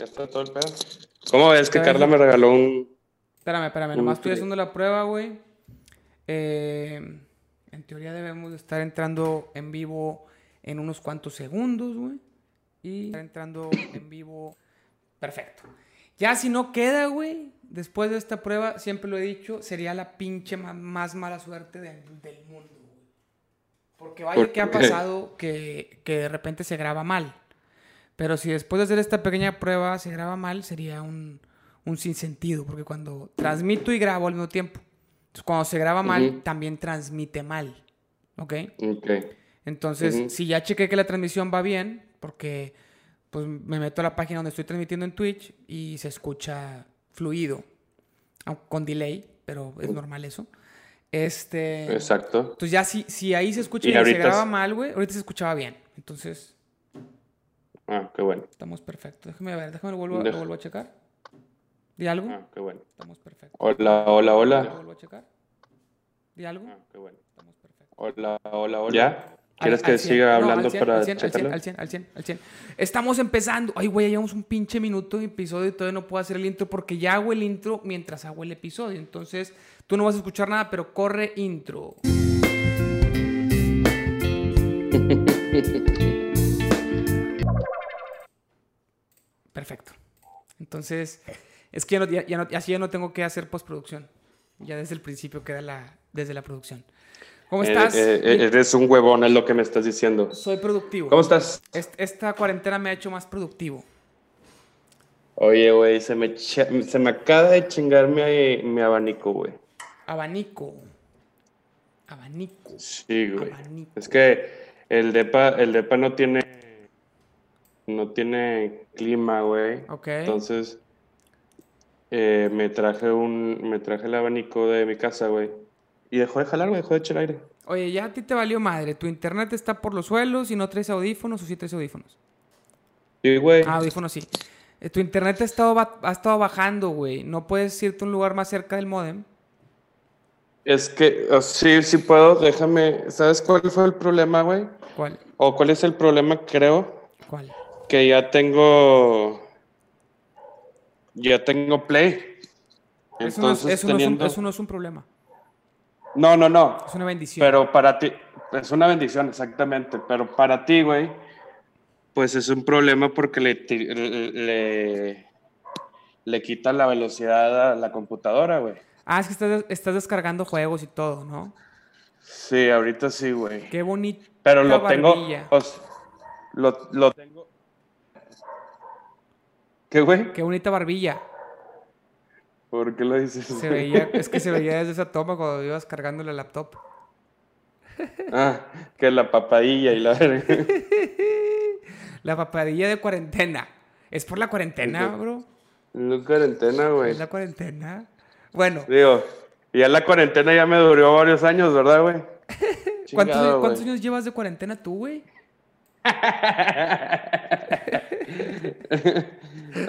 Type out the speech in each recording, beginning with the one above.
Ya está todo el pedo. ¿Cómo ves que Carla me regaló un. Espérame, espérame, nomás estoy haciendo la prueba, güey. Eh, en teoría debemos de estar entrando en vivo en unos cuantos segundos, güey. Y estar entrando en vivo. Perfecto. Ya si no queda, güey, después de esta prueba, siempre lo he dicho, sería la pinche más mala suerte del, mundo, güey. Porque vaya que ha pasado que, que de repente se graba mal. Pero si después de hacer esta pequeña prueba se graba mal, sería un, un sinsentido, porque cuando transmito y grabo al mismo tiempo, cuando se graba mal, también transmite mal. ¿Ok? Ok. Entonces, si ya chequé que la transmisión va bien, porque pues me meto a la página donde estoy transmitiendo en Twitch y se escucha fluido, con delay, pero es normal eso. Este. Exacto. Entonces, ya si, si ahí se escucha y, se graba mal, güey, ahorita se escuchaba bien. Entonces, Ah, qué bueno. Estamos perfectos. Déjame ver, déjame lo vuelvo, lo vuelvo a checar. ¿Di algo? Ah, qué bueno. Estamos perfectos. Hola, hola, hola. ¿Lo vuelvo a checar? ¿Di algo? Ah, qué bueno. Estamos perfectos. Hola, hola, hola. ¿Ya? ¿Quieres que siga hablando al 100, para al 100, al 100, al 100, al 100, al 100. Estamos empezando. Ay, güey, llevamos un pinche minuto de episodio y todavía no puedo hacer el intro porque ya hago el intro mientras hago el episodio. Entonces, tú no vas a escuchar nada, pero corre intro. Perfecto. Entonces, es que ya no, así ya no tengo que hacer postproducción. Ya desde el principio queda la, desde la producción. ¿Cómo eh, estás? Eh, eh, eres un huevón, es lo que me estás diciendo. Soy productivo. ¿Cómo estás? Esta cuarentena me ha hecho más productivo. Oye, güey, se me, se me acaba de chingar mi, mi abanico, güey. Abanico. Abanico. Sí, güey. Es que el depa, el depa no tiene no tiene clima, güey. Ok. Entonces, eh, me traje un, me traje el abanico de mi casa, güey. Y dejó de jalar, güey, dejó de echar aire. Oye, ya a ti te valió madre. Tu internet está por los suelos y no traes audífonos o sí traes audífonos. Sí, güey. Ah, audífonos sí. Eh, tu internet ha estado, ha estado bajando, güey. ¿No puedes irte a un lugar más cerca del modem? Es que, sí, sí puedo. Déjame. ¿Sabes cuál fue el problema, güey? ¿Cuál? ¿O cuál es el problema, creo? ¿Cuál? Que ya tengo. Ya tengo Play. Eso, no es, eso, no es un, problema. No, no, no. Es una bendición. Pero para ti, es una bendición, exactamente. Pero para ti, güey, pues es un problema porque le, le, le quita la velocidad a la computadora, güey. Ah, es que estás, estás, descargando juegos y todo, ¿no? Sí, ahorita sí, güey. Qué bonito. Pero lo tengo. lo, lo tengo ¿Qué, güey? Qué bonita barbilla. ¿Por qué lo dices? Se veía, es que se veía desde esa toma cuando ibas cargando la laptop. Ah, que la papadilla y la... la papadilla de cuarentena. ¿Es por la cuarentena, bro? La cuarentena, güey. ¿Es la cuarentena? Bueno. Digo, ya la cuarentena ya me duró varios años, ¿verdad, güey? ¿Cuántos, ¿Cuántos años llevas de cuarentena tú, güey?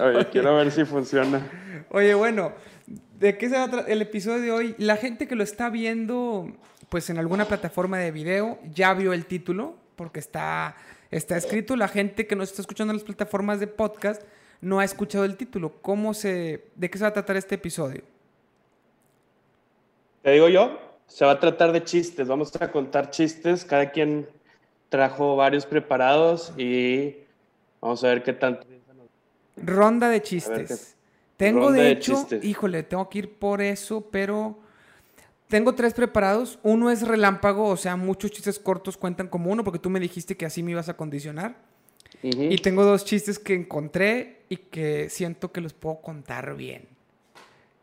Oye, quiero ver si funciona. Oye, bueno, ¿de qué se va el episodio de hoy? La gente que lo está viendo, pues en alguna plataforma de video, ya vio el título, porque está, está escrito. La gente que nos está escuchando en las plataformas de podcast no ha escuchado el título. ¿Cómo se, ¿De qué se va a tratar este episodio? Te digo yo, se va a tratar de chistes. Vamos a contar chistes. Cada quien trajo varios preparados y vamos a ver qué tanto Ronda de chistes. Tengo de hecho, híjole, tengo que ir por eso, pero tengo tres preparados. Uno es relámpago, o sea, muchos chistes cortos cuentan como uno, porque tú me dijiste que así me ibas a condicionar. Y tengo dos chistes que encontré y que siento que los puedo contar bien.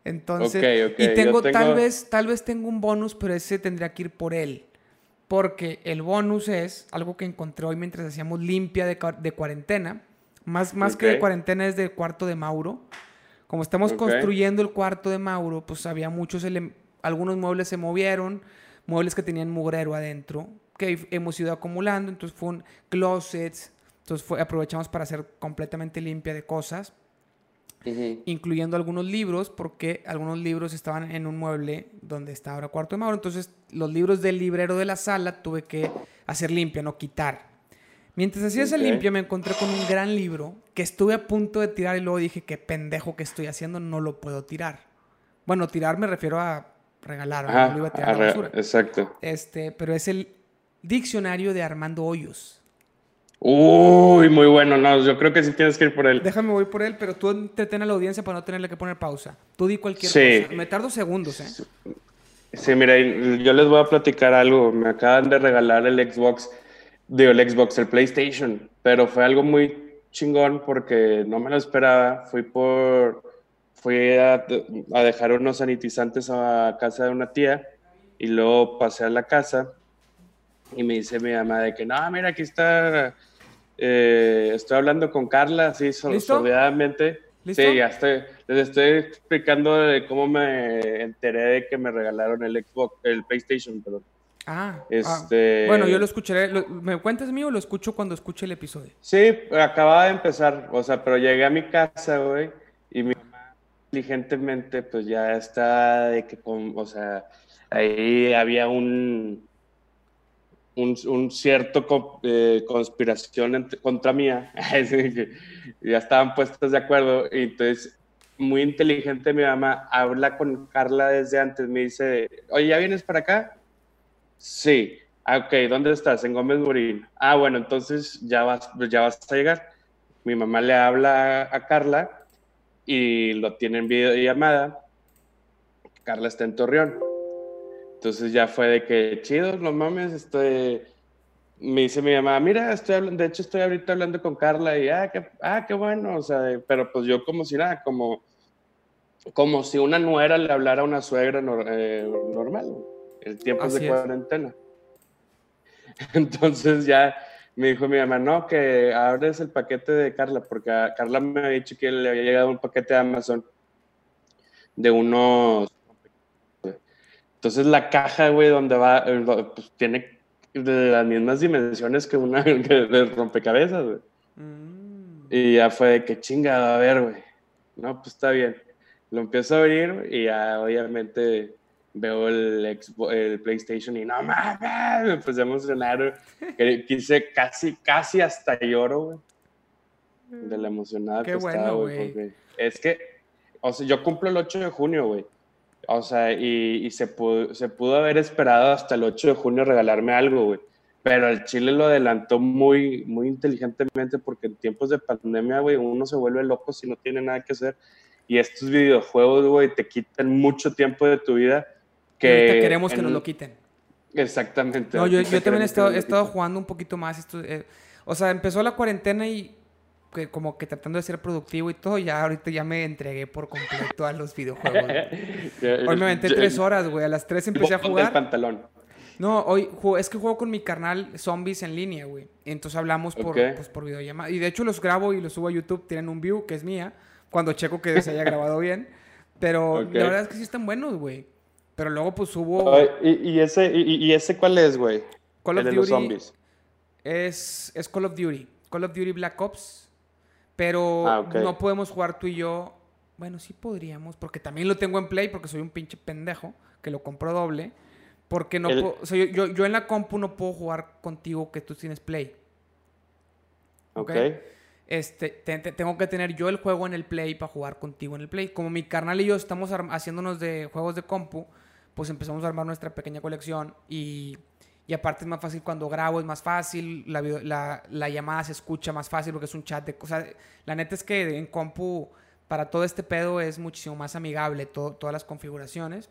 Entonces, y tengo, tal vez, tal vez tengo un bonus, pero ese tendría que ir por él. Porque el bonus es algo que encontré hoy mientras hacíamos limpia de, de cuarentena más, más que de cuarentena es del cuarto de Mauro. Como estamos construyendo el cuarto de Mauro, pues había muchos, algunos muebles se movieron, muebles que tenían mugrero adentro, que hemos ido acumulando, entonces fue un closet, entonces fue, aprovechamos para hacer completamente limpia de cosas, incluyendo algunos libros, porque algunos libros estaban en un mueble donde está ahora cuarto de Mauro, entonces los libros del librero de la sala tuve que hacer limpia, no quitar. Mientras hacía esa limpia me encontré con un gran libro que estuve a punto de tirar y luego dije, qué pendejo que estoy haciendo, no lo puedo tirar. Bueno, tirar me refiero a regalar, no lo iba a tirar a la basura. Exacto. Este, pero es el diccionario de Armando Hoyos. Uy, muy bueno. No, yo creo que sí tienes que ir por él. Déjame voy por él, pero tú entretén a la audiencia para no tenerle que poner pausa. Tú di cualquier cosa. Me tardo segundos, ¿eh? Sí, mira, yo les voy a platicar algo. Me acaban de regalar el Xbox, digo, el Xbox, el PlayStation, pero fue algo muy chingón porque no me lo esperaba. Fui por, fui a, a dejar unos sanitizantes a casa de una tía y luego pasé a la casa y me dice mi mamá de que, no, mira, aquí está eh, estoy hablando con Carla, así sordeadamente. Sí, ya estoy, les estoy explicando de cómo me enteré de que me regalaron el Xbox, el PlayStation, perdón. Ah, ah. este... bueno, yo lo escucharé. ¿Me cuentas mío o lo escucho cuando escuche el episodio? Sí, acababa de empezar, o sea, pero llegué a mi casa, güey, y mi mamá inteligentemente, pues ya está de que, o sea, ahí había un, un, cierto eh, conspiración contra mía. ya estaban puestos de acuerdo. Y entonces, muy inteligente mi mamá habla con Carla desde antes. Me dice, oye, ¿ya vienes para acá? Sí. Ah, ok, ¿dónde estás? En Gómez Morín. Ah, bueno, entonces ya vas, ya vas a llegar. Mi mamá le habla a, a Carla y lo tiene en videollamada. Carla está en Torreón entonces ya fue de que, chido, no mames, estoy... Me dice mi mamá, mira, estoy hablando, de hecho estoy ahorita hablando con Carla y, ah, qué, ah, qué bueno, o sea, pero pues yo como si nada, como, como si una nuera le hablara a una suegra eh, normal, el tiempo de cuarentena. Entonces ya me dijo mi mamá, no, que abres el paquete de Carla, porque Carla me había dicho que le había llegado un paquete de Amazon de unos entonces la caja, güey, donde va, pues tiene de las mismas dimensiones que una de rompecabezas, güey. Mm. Y ya fue de que chingada, a ver, güey. No, pues está bien. Lo empiezo a abrir y ya obviamente veo el, el PlayStation y no mames, me empecé a emocionar. Quise casi, casi hasta lloro, güey. De la emocionada Qué que bueno, estaba, güey. Es que, o sea, yo cumplo el 8 de junio, güey. O sea, y, se, pudo, se pudo haber esperado hasta el 8 de junio regalarme algo, güey. Pero el Chile lo adelantó muy, muy inteligentemente porque en tiempos de pandemia, güey, uno se vuelve loco si no tiene nada que hacer. Y estos videojuegos, güey, te quitan mucho tiempo de tu vida. Que queremos que nos lo quiten. Exactamente. No, yo, yo también he estado, he estado, jugando un poquito más. Esto, eh, o sea, empezó la cuarentena y que como que tratando de ser productivo y todo, ya ahorita ya me entregué por completo a los videojuegos. hoy me aventé tres horas, güey. A las tres empecé a jugar. El pantalón. No, hoy es que juego con mi carnal zombies en línea, güey. Entonces hablamos por, pues, por videollamada. Y de hecho los grabo y los subo a YouTube. Tienen un view que es mía. Cuando checo que se haya grabado bien. Pero la verdad es que sí están buenos, güey. Pero luego pues subo... ¿Y, ese, y, ese cuál es, güey? Call of Duty. zombies. Es, es Call of Duty. Call of Duty Black Ops. Pero ah, no podemos jugar tú y yo. Bueno, sí podríamos, porque también lo tengo en Play, porque soy un pinche pendejo que lo compro doble. Porque no puedo, o sea, yo, yo, en la compu no puedo jugar contigo que tú tienes Play. Ok. Este, tengo que tener yo el juego en el Play para jugar contigo en el Play. Como mi carnal y yo estamos haciéndonos de juegos de compu, pues empezamos a armar nuestra pequeña colección y y aparte es más fácil cuando grabo, es más fácil, la, la, llamada se escucha más fácil porque es un chat de cosas. La neta es que en compu, para todo este pedo, es muchísimo más amigable todas las configuraciones.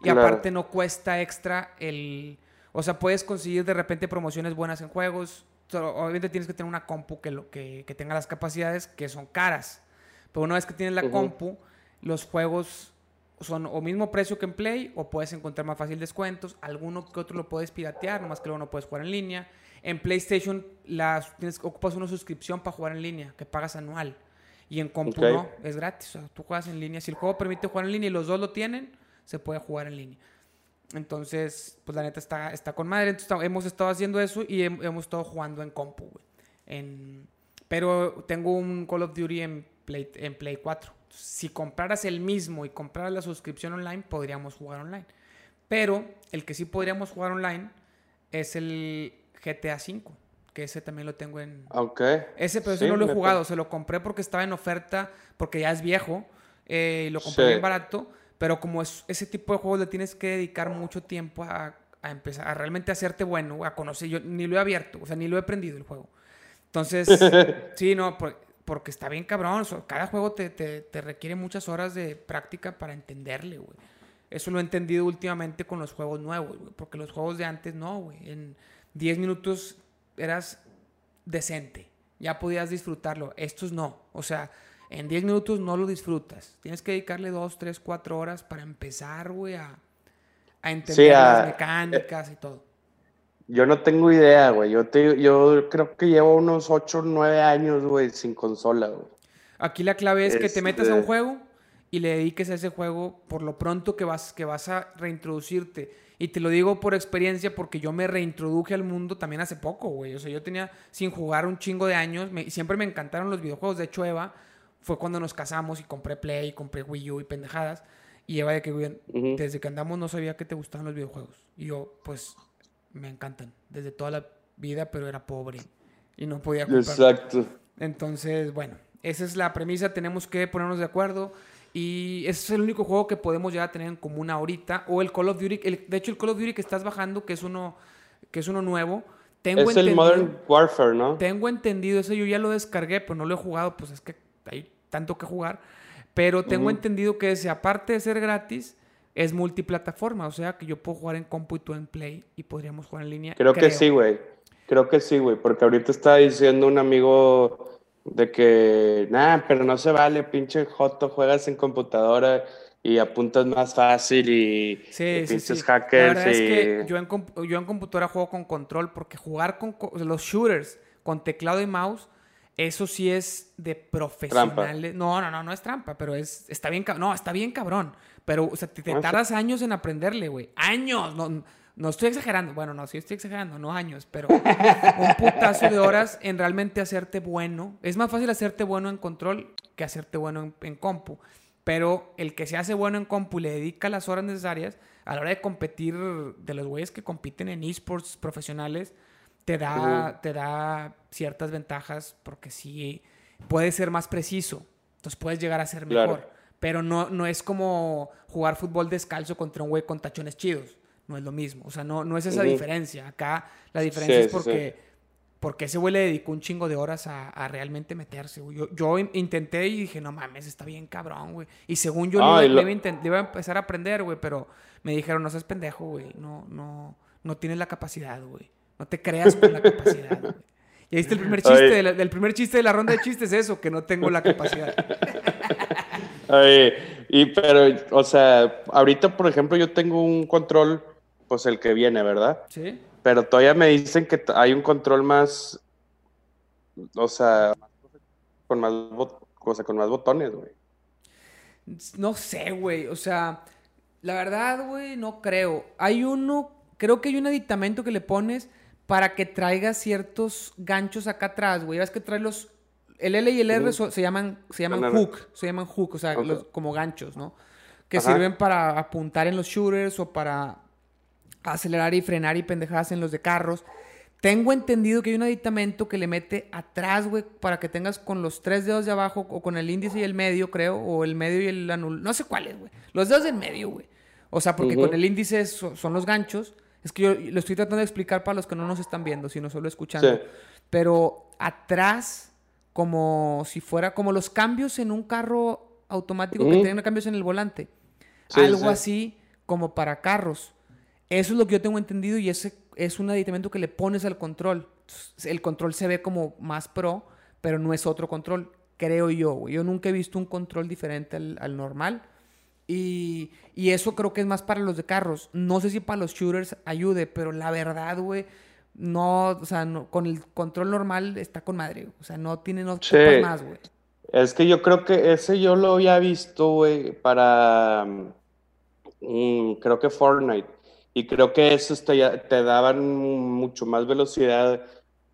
Y aparte no cuesta extra el... O sea, puedes conseguir de repente promociones buenas en juegos. Obviamente tienes que tener una compu que, lo, que, que tenga las capacidades que son caras. Pero una vez que tienes la compu, los juegos son o mismo precio que en Play o puedes encontrar más fácil descuentos. Alguno que otro lo puedes piratear, nomás que luego no puedes jugar en línea. En PlayStation las, tienes, ocupas una suscripción para jugar en línea que pagas anual. Y en compu no, es gratis. O sea, tú juegas en línea. Si el juego permite jugar en línea y los dos lo tienen, se puede jugar en línea. Entonces, pues la neta está, está con madre. Entonces, hemos estado haciendo eso y hemos estado jugando en compu, En, pero tengo un Call of Duty en Play, en Play 4 si compraras el mismo y compraras la suscripción online, podríamos jugar online. Pero el que sí podríamos jugar online es el GTA V, que ese también lo tengo en... Ok. Ese, pero ese no lo he jugado, se lo compré porque estaba en oferta, porque ya es viejo, eh, y lo compré bien barato, pero como es ese tipo de juegos le tienes que dedicar mucho tiempo a, a empezar, a realmente hacerte bueno, a conocer, yo ni lo he abierto, o sea, ni lo he aprendido el juego. Entonces, sí, no, porque está bien cabrón, cada juego te, te, te requiere muchas horas de práctica para entenderle, güey. Eso lo he entendido últimamente con los juegos nuevos, güey, porque los juegos de antes no, güey. En 10 minutos eras decente, ya podías disfrutarlo. Estos no, o sea, en 10 minutos no lo disfrutas. Tienes que dedicarle 2, 3, 4 horas para empezar, güey, a, a entender las mecánicas y todo. Yo no tengo idea, güey. Yo, yo creo que llevo unos 8, 9 años, güey, sin consola, güey. Aquí la clave es que te metas a un este juego y le dediques a ese juego por lo pronto que vas, que vas a reintroducirte. Y te lo digo por experiencia porque yo me reintroduje al mundo también hace poco, güey. O sea, yo tenía sin jugar un chingo de años. y siempre me encantaron los videojuegos. De hecho, Eva fue cuando nos casamos y compré Play, compré Wii U y pendejadas. Y Eva de que, güey, desde que andamos no sabía que te gustaban los videojuegos. Y yo, pues, me encantan. Desde toda la vida, pero era pobre. Y no podía comprar. Exacto. Entonces, bueno, esa es la premisa. Tenemos que ponernos de acuerdo. Y ese es el único juego que podemos ya tener en común ahorita. O el Call of Duty. de hecho, el Call of Duty que estás bajando, que es uno, que es uno nuevo. Tengo es el Modern Warfare, ¿no? Tengo entendido, eso yo ya lo descargué, pero no lo he jugado, pues es que hay tanto que jugar. Pero tengo entendido que ese, aparte de ser gratis, es multiplataforma. O sea que yo puedo jugar en compu y tú en Play y podríamos jugar en línea. Creo, que sí, güey. Creo que sí, güey. Porque ahorita está diciendo un amigo de que, nada, pero no se vale, pinche Joto, juegas en computadora y apuntas más fácil y, sí, pinches hackers. La verdad es que yo en, yo en computadora juego con control porque jugar con los shooters con teclado y mouse, eso sí es de profesionales. No, no, no, no es trampa, pero es, está bien, no, está bien cabrón. Pero, o sea, te, te ah, tardas años en aprenderle, güey. Años, no no estoy exagerando, bueno, no, sí estoy exagerando, no años, pero un putazo de horas en realmente hacerte bueno. Es más fácil hacerte bueno en control que hacerte bueno en, compu. Pero el que se hace bueno en compu y le dedica las horas necesarias a la hora de competir de los güeyes que compiten en esports profesionales, te da, te da ciertas ventajas porque sí puede ser más preciso. Entonces puedes llegar a ser mejor. Pero no, no es como jugar fútbol descalzo contra un güey con tachones chidos no es lo mismo. O sea, no, no es esa diferencia. Acá la diferencia es porque, porque ese güey le dedicó un chingo de horas a, realmente meterse. Yo, yo, intenté y dije, no mames, está bien cabrón, güey. Y según yo le, iba, a empezar a aprender, güey, pero me dijeron, no seas pendejo, güey. No, no, no tienes la capacidad, güey. No te creas con la capacidad, güey. Y ahí está el primer chiste, del, primer chiste de la ronda de chistes, eso, que no tengo la capacidad. y pero, o sea, ahorita, por ejemplo, yo tengo un control pues el que viene, ¿verdad? Sí. Pero todavía me dicen que hay un control más, o sea, con más, o con más botones, güey. No sé, güey, o sea, la verdad, güey, no creo. Hay uno, creo que hay un aditamento que le pones para que traiga ciertos ganchos acá atrás, güey. Ves que trae los, el L y el R se llaman, se llaman hook, se llaman hook, o sea, como ganchos, ¿no? Que sirven para apuntar en los shooters o para acelerar y frenar y pendejadas en los de carros. Tengo entendido que hay un aditamento que le mete atrás, güey, para que tengas con los tres dedos de abajo o con el índice y el medio, creo, o el medio y el anul. No sé cuál es, güey. Los dedos del medio, güey. O sea, porque con el índice son, los ganchos. Es que yo lo estoy tratando de explicar para los que no nos están viendo, sino solo escuchando. Pero atrás, como si fuera como los cambios en un carro automático que tienen cambios en el volante. Algo así como para carros. Eso es lo que yo tengo entendido y ese es un aditamento que le pones al control. El control se ve como más pro, pero no es otro control, creo yo. Yo nunca he visto un control diferente al, normal. Y, eso creo que es más para los de carros. No sé si para los shooters ayude, pero la verdad, güey, no, o sea, con el control normal está con madre. O sea, no tiene no más, güey. Es que yo creo que ese yo lo había visto, güey, para. Mm, creo que Fortnite. Y creo que eso te, te daban mucho más velocidad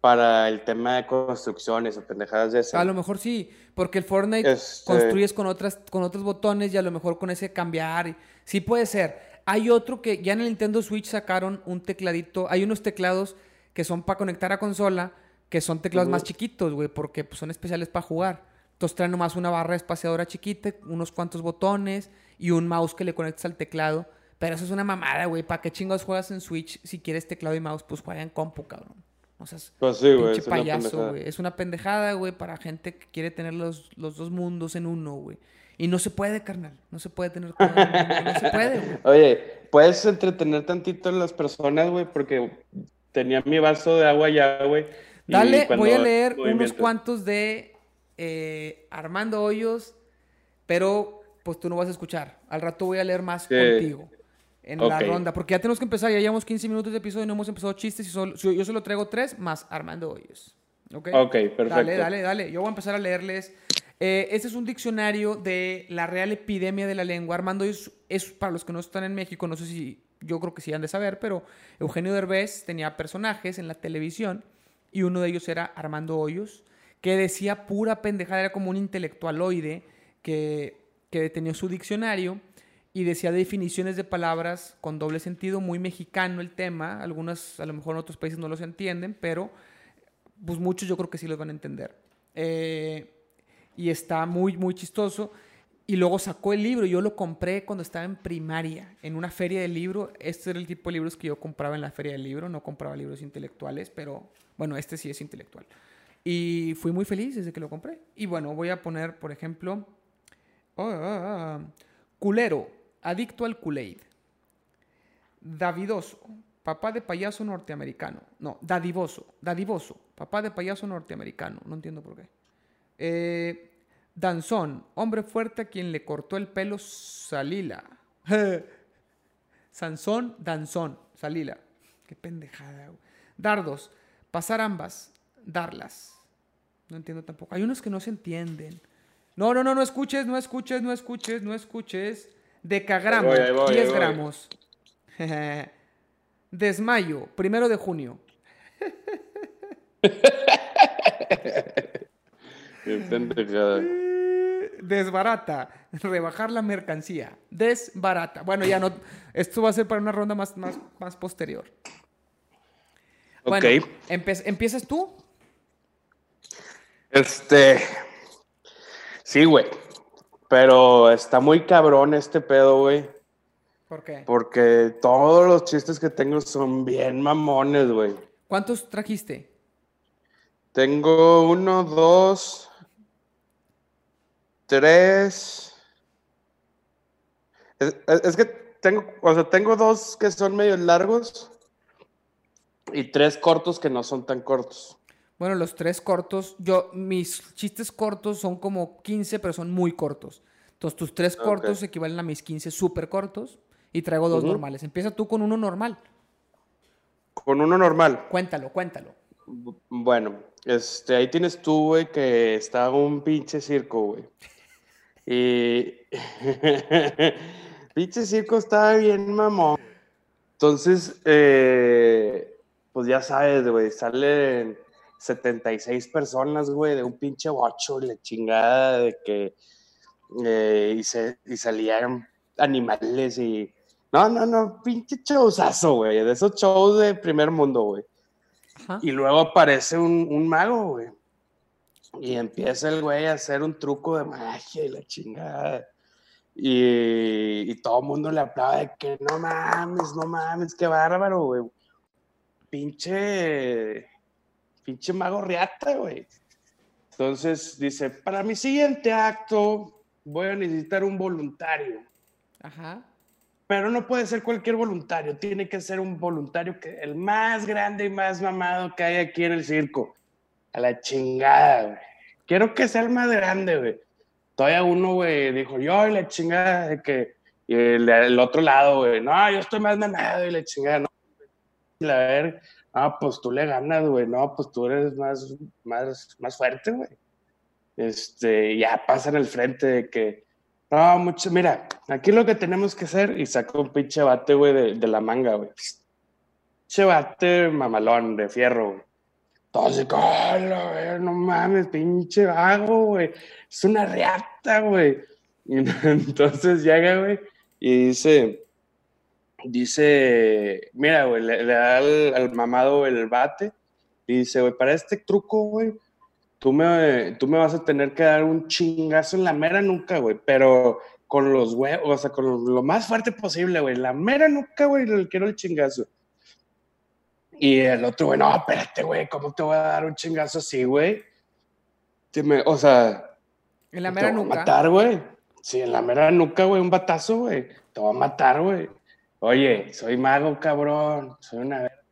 para el tema de construcciones o pendejadas de eso. A lo mejor sí, porque el Fortnite este construyes con, otras, con otros botones y a lo mejor con ese cambiar. Sí puede ser. Hay otro que ya en el Nintendo Switch sacaron un tecladito. Hay unos teclados que son para conectar a consola, que son teclados más chiquitos, güey, porque pues, son especiales para jugar. Entonces traen nomás una barra espaciadora chiquita, unos cuantos botones y un mouse que le conectas al teclado. Pero eso es una mamada, güey. ¿Para qué chingados juegas en Switch? Si quieres teclado y mouse, pues juega en compu, cabrón. O sea, es pues sí, güey, es payaso, güey. Es una pendejada, güey, para gente que quiere tener los, los dos mundos en uno, güey. Y no se puede, carnal. No se puede tener todo No se puede, güey. Oye, puedes entretener tantito a las personas, güey, porque tenía mi vaso de agua ya, güey. Dale, voy a leer unos cuantos de eh, Armando Hoyos, pero pues tú no vas a escuchar. Al rato voy a leer más contigo en la ronda, porque ya tenemos que empezar, ya llevamos 15 minutos de episodio y no hemos empezado chistes y solo, yo solo traigo tres más Armando Hoyos. ¿Ok? Ok, perfecto. Dale, dale, dale. Yo voy a empezar a leerles. Eh, este es un diccionario de la real epidemia de la lengua. Armando Hoyos es, para los que no están en México, no sé si, yo creo que sí han de saber, pero Eugenio Derbez tenía personajes en la televisión y uno de ellos era Armando Hoyos que decía pura pendejada, era como un intelectualoide que, que tenía su diccionario y decía definiciones de palabras con doble sentido, muy mexicano el tema, algunas a lo mejor en otros países no los entienden, pero pues muchos yo creo que sí los van a entender. Eh, y está muy, muy chistoso. Y luego sacó el libro, yo lo compré cuando estaba en primaria, en una feria de libro. Este era el tipo de libros que yo compraba en la feria del libro, no compraba libros intelectuales, pero bueno, este sí es intelectual. Y fui muy feliz desde que lo compré. Y bueno, voy a poner, por ejemplo, oh, ah, ah, culero, adicto al Kool-Aid. Davidoso, papá de payaso norteamericano. No, dadivoso, dadivoso, papá de payaso norteamericano. No entiendo por qué. Eh, danzón, hombre fuerte a quien le cortó el pelo Salila. Sansón, danzón, Salila. Qué pendejada. Dardos, pasar ambas, darlas. No entiendo tampoco. Hay unos que no se entienden. No, no, no, no escuches, no escuches, no escuches, no escuches. Decagramo, 10 gramos. Desmayo, primero de junio. Desbarata, rebajar la mercancía. Desbarata. Bueno, ya no. Esto va a ser para una ronda más, más, más posterior. Bueno, ¿empiezas tú? Este. Sí, güey. Pero está muy cabrón este pedo, güey. ¿Por qué? Porque todos los chistes que tengo son bien mamones, güey. ¿Cuántos trajiste? Tengo uno, dos, tres. Es, que tengo, o sea, tengo dos que son medio largos y tres cortos que no son tan cortos. Bueno, los tres cortos, yo, mis chistes cortos son como 15, pero son muy cortos. Entonces, tus tres cortos equivalen a mis 15 súper cortos y traigo dos normales. Empieza tú con uno normal. Con uno normal. Cuéntalo, cuéntalo. Bueno, este, ahí tienes tú, güey, que está un pinche circo, güey. Y. pinche circo estaba bien mamón. Entonces, eh, pues ya sabes, güey, salen 76 personas, güey, de un pinche bocho la chingada de que eh, y, se, y salían animales y... No, no, no, pinche showzazo, güey, de esos shows de primer mundo, güey. Y luego aparece un, un mago, güey. Y empieza el güey a hacer un truco de magia y la chingada. Y, y todo el mundo le aplaude que no mames, no mames, qué bárbaro, güey. Pinche pinche mago riata, güey. Entonces dice, para mi siguiente acto voy a necesitar un voluntario. Ajá. Pero no puede ser cualquier voluntario, tiene que ser un voluntario que el más grande y más mamado que hay aquí en el circo. A la chingada, güey. Quiero que sea el más grande, güey. Todavía uno, güey, dijo, yo, y la chingada, de que, y el, otro lado, güey, no, yo estoy más mamado, y la chingada, no. Y la ver, ah, pues tú le ganas, güey, no, pues tú eres más, más, más fuerte, güey. Este, ya pasa en el frente de que, no, mucho, mira, aquí lo que tenemos que hacer, y saco un pinche bate, güey, de, de, la manga, güey. Pinche bate mamalón, de fierro, güey. Entonces, güey, no mames, pinche vago, güey. Es una reata, güey. Entonces llega, güey, y dice, dice, mira, güey, le, da al, mamado el bate y dice, güey, para este truco, güey, tú me, tú me vas a tener que dar un chingazo en la mera nuca, güey, pero con los huevos, o sea, con lo, más fuerte posible, güey, la mera nuca, güey, le quiero el chingazo. Y el otro, güey, no, espérate, güey, ¿cómo te voy a dar un chingazo así, güey? O sea, en la mera nuca. matar, güey. Sí, en la mera nuca, güey, un batazo, güey. Te va a matar, güey. Oye, soy mago, cabrón. Soy una verga.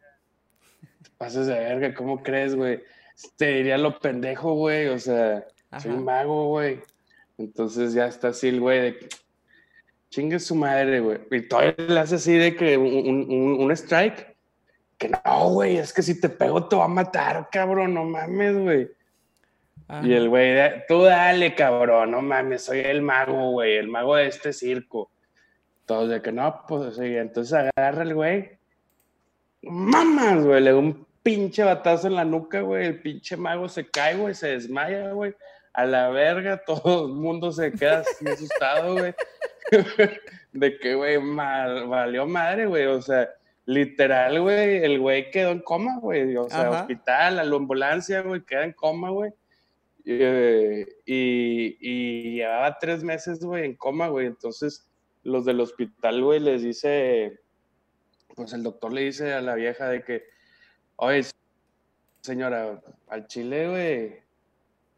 Te pasas de verga, ¿cómo crees, güey? Te diría lo pendejo, güey. O sea, soy mago, güey. Entonces ya está así el güey de chingue su madre, güey. Y todavía le hace así de que un, un, un strike. Que no, güey, es que si te pego te va a matar, cabrón, no mames, güey. Y el güey, tú dale, cabrón, no mames, soy el mago, güey, el mago de este circo. Todos de que no, pues sí, entonces agarra el güey. Mamas, güey, le da un pinche batazo en la nuca, güey, el pinche mago se cae, güey, se desmaya, güey. A la verga, todo el mundo se queda asustado, güey. de que, güey, valió madre, güey, o sea, literal, güey, el güey quedó en coma, güey, o sea, hospital, la ambulancia, güey, queda en coma, güey. Eh, y, llevaba tres meses, güey, en coma, güey. Entonces, los del hospital, güey, les dice, pues el doctor le dice a la vieja de que, oye, señora, al chile, güey,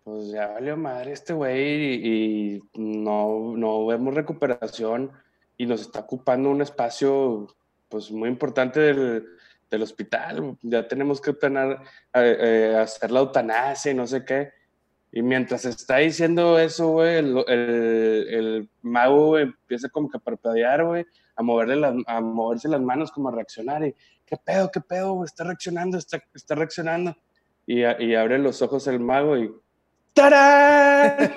pues ya valió madre este güey y, no, no vemos recuperación y nos está ocupando un espacio, pues, muy importante del, del hospital. Ya tenemos que tener, eh, eh, hacer la eutanasia y no sé qué. Y mientras está diciendo eso, güey, el, el, mago empieza como que a parpadear, güey, a, moverle las, a moverse las manos, como a reaccionar. Y, ¿qué pedo, qué pedo, güey? Está reaccionando, está, está reaccionando. Y, y, abre los ojos el mago y ¡Tarán!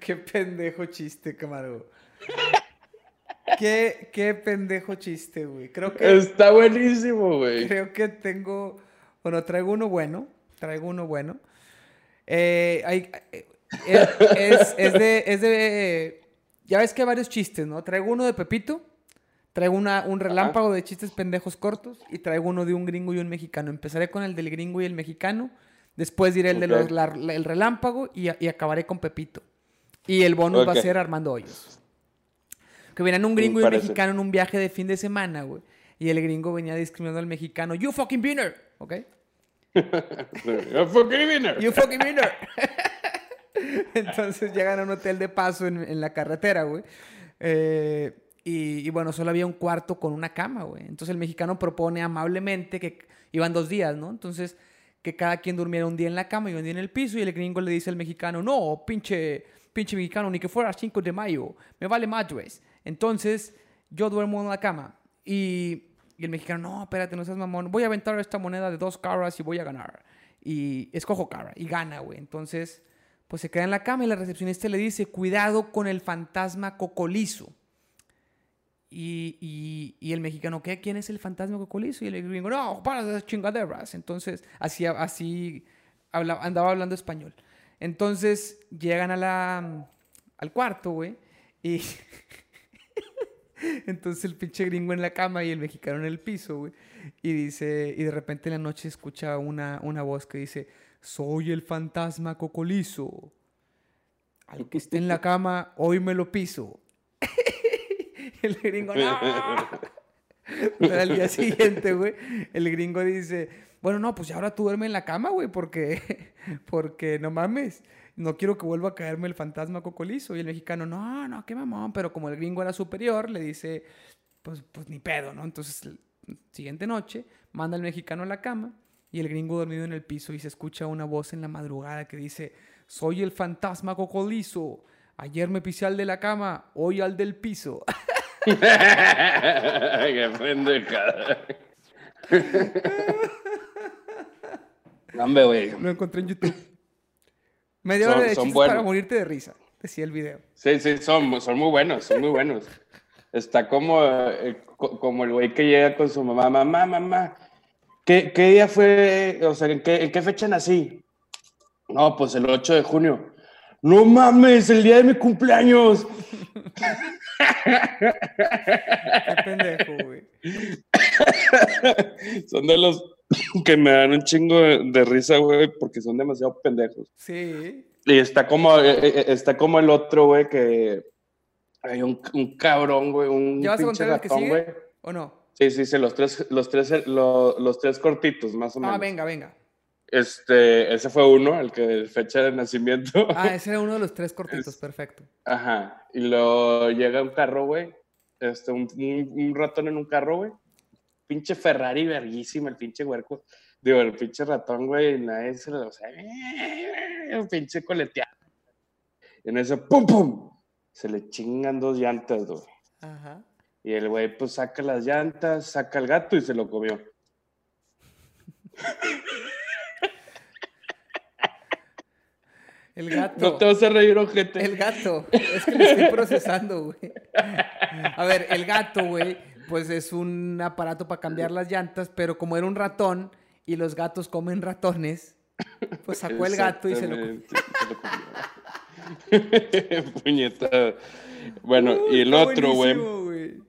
qué pendejo chiste, camarón. qué, qué pendejo chiste, güey. Creo que... Está buenísimo, güey. Creo que tengo... Bueno, traigo uno bueno traigo uno bueno. Eh, eh, es, de, es, de, Ya ves que hay varios chistes, ¿no? Traigo uno de Pepito, traigo una, un relámpago de chistes pendejos cortos y traigo uno de un gringo y un mexicano. Empezaré con el del gringo y el mexicano, después diré el de los, el relámpago y, acabaré con Pepito. Y el bonus va a ser Armando Hoyos. Que venían un gringo y un mexicano en un viaje de fin de semana, güey. Y el gringo venía discriminando al mexicano. You fucking winner, ¿ok? you fucking winner. You fucking winner. Entonces llegan a un hotel de paso en, la carretera, güey. Eh, y, bueno, solo había un cuarto con una cama, güey. Entonces el mexicano propone amablemente que iban dos días, ¿no? Entonces que cada quien durmiera un día en la cama y un día en el piso. Y el gringo le dice al mexicano, no, pinche, pinche mexicano, ni que fuera 5 de mayo. Me vale madres. Entonces yo duermo en la cama. Y el mexicano, no, espérate, no seas mamón. Voy a aventar esta moneda de dos caras y voy a ganar. Y escojo cara y gana, güey. Entonces, pues se queda en la cama y la recepcionista le dice, cuidado con el fantasma cocolizo. Y, el mexicano, ¿qué? ¿Quién es el fantasma cocolizo? Y el gringo, no, para de chingaderas. Entonces, así, así andaba hablando español. Entonces, llegan a la, al cuarto, güey. Y Entonces el pinche gringo en la cama y el mexicano en el piso, güey. Y dice, y de repente en la noche escucha una, una voz que dice, soy el fantasma cocolizo. Al que esté en la cama, hoy me lo piso. el gringo, no. Pero al día siguiente, güey, el gringo dice, bueno, no, pues ahora tú duerme en la cama, güey, porque, porque no mames no quiero que vuelva a caerme el fantasma cocolizo. Y el mexicano, no, no, qué mamón. Pero como el gringo era superior, le dice, pues, pues ni pedo, ¿no? Entonces, siguiente noche, manda al mexicano a la cama y el gringo dormido en el piso y se escucha una voz en la madrugada que dice, soy el fantasma cocolizo. Ayer me pisé al de la cama, hoy al del piso. Qué pendejada. No, güey. Lo encontré en YouTube. Media hora de chistes para morirte de risa, decía el video. Sí, sí, son, son muy buenos, son muy buenos. Está como, eh, como el güey que llega con su mamá, mamá, mamá, ¿qué, ¿qué, día fue, o sea, ¿en qué, ¿en qué fecha nací? No, pues el 8 de junio. No mames, el día de mi cumpleaños. Qué pendejo, güey. Son de los que me dan un chingo de, risa, güey, porque son demasiado pendejos. Sí. Y está como, eh, eh, eh, está como el otro, güey, que hay un, un cabrón, güey, un ¿Ya vas a contar ratón, que sigue, ¿O no? Sí, sí, sí, los tres, los tres, los, los tres cortitos, más o ah, menos. Ah, venga, venga. Este, ese fue uno, el que fecha de nacimiento. Ah, ese era uno de los tres cortitos, perfecto. Ajá. Y luego llega un carro, güey. Este, un, un, ratón en un carro, güey. Pinche Ferrari verguísimo, el pinche huerco. Digo, el pinche ratón, güey, nadie se lo sabe. Un pinche coleteado. En ese, ¡pum, pum! Se le chingan dos llantas, güey. Ajá. Y el güey, pues saca las llantas, saca el gato y se lo comió. El gato. No te vas a reír, ojete. El gato. Es que lo estoy procesando, güey. A ver, el gato, güey, pues es un aparato para cambiar las llantas, pero como era un ratón y los gatos comen ratones, pues sacó el gato y se lo comió. Puñeta. Bueno, y el otro, güey.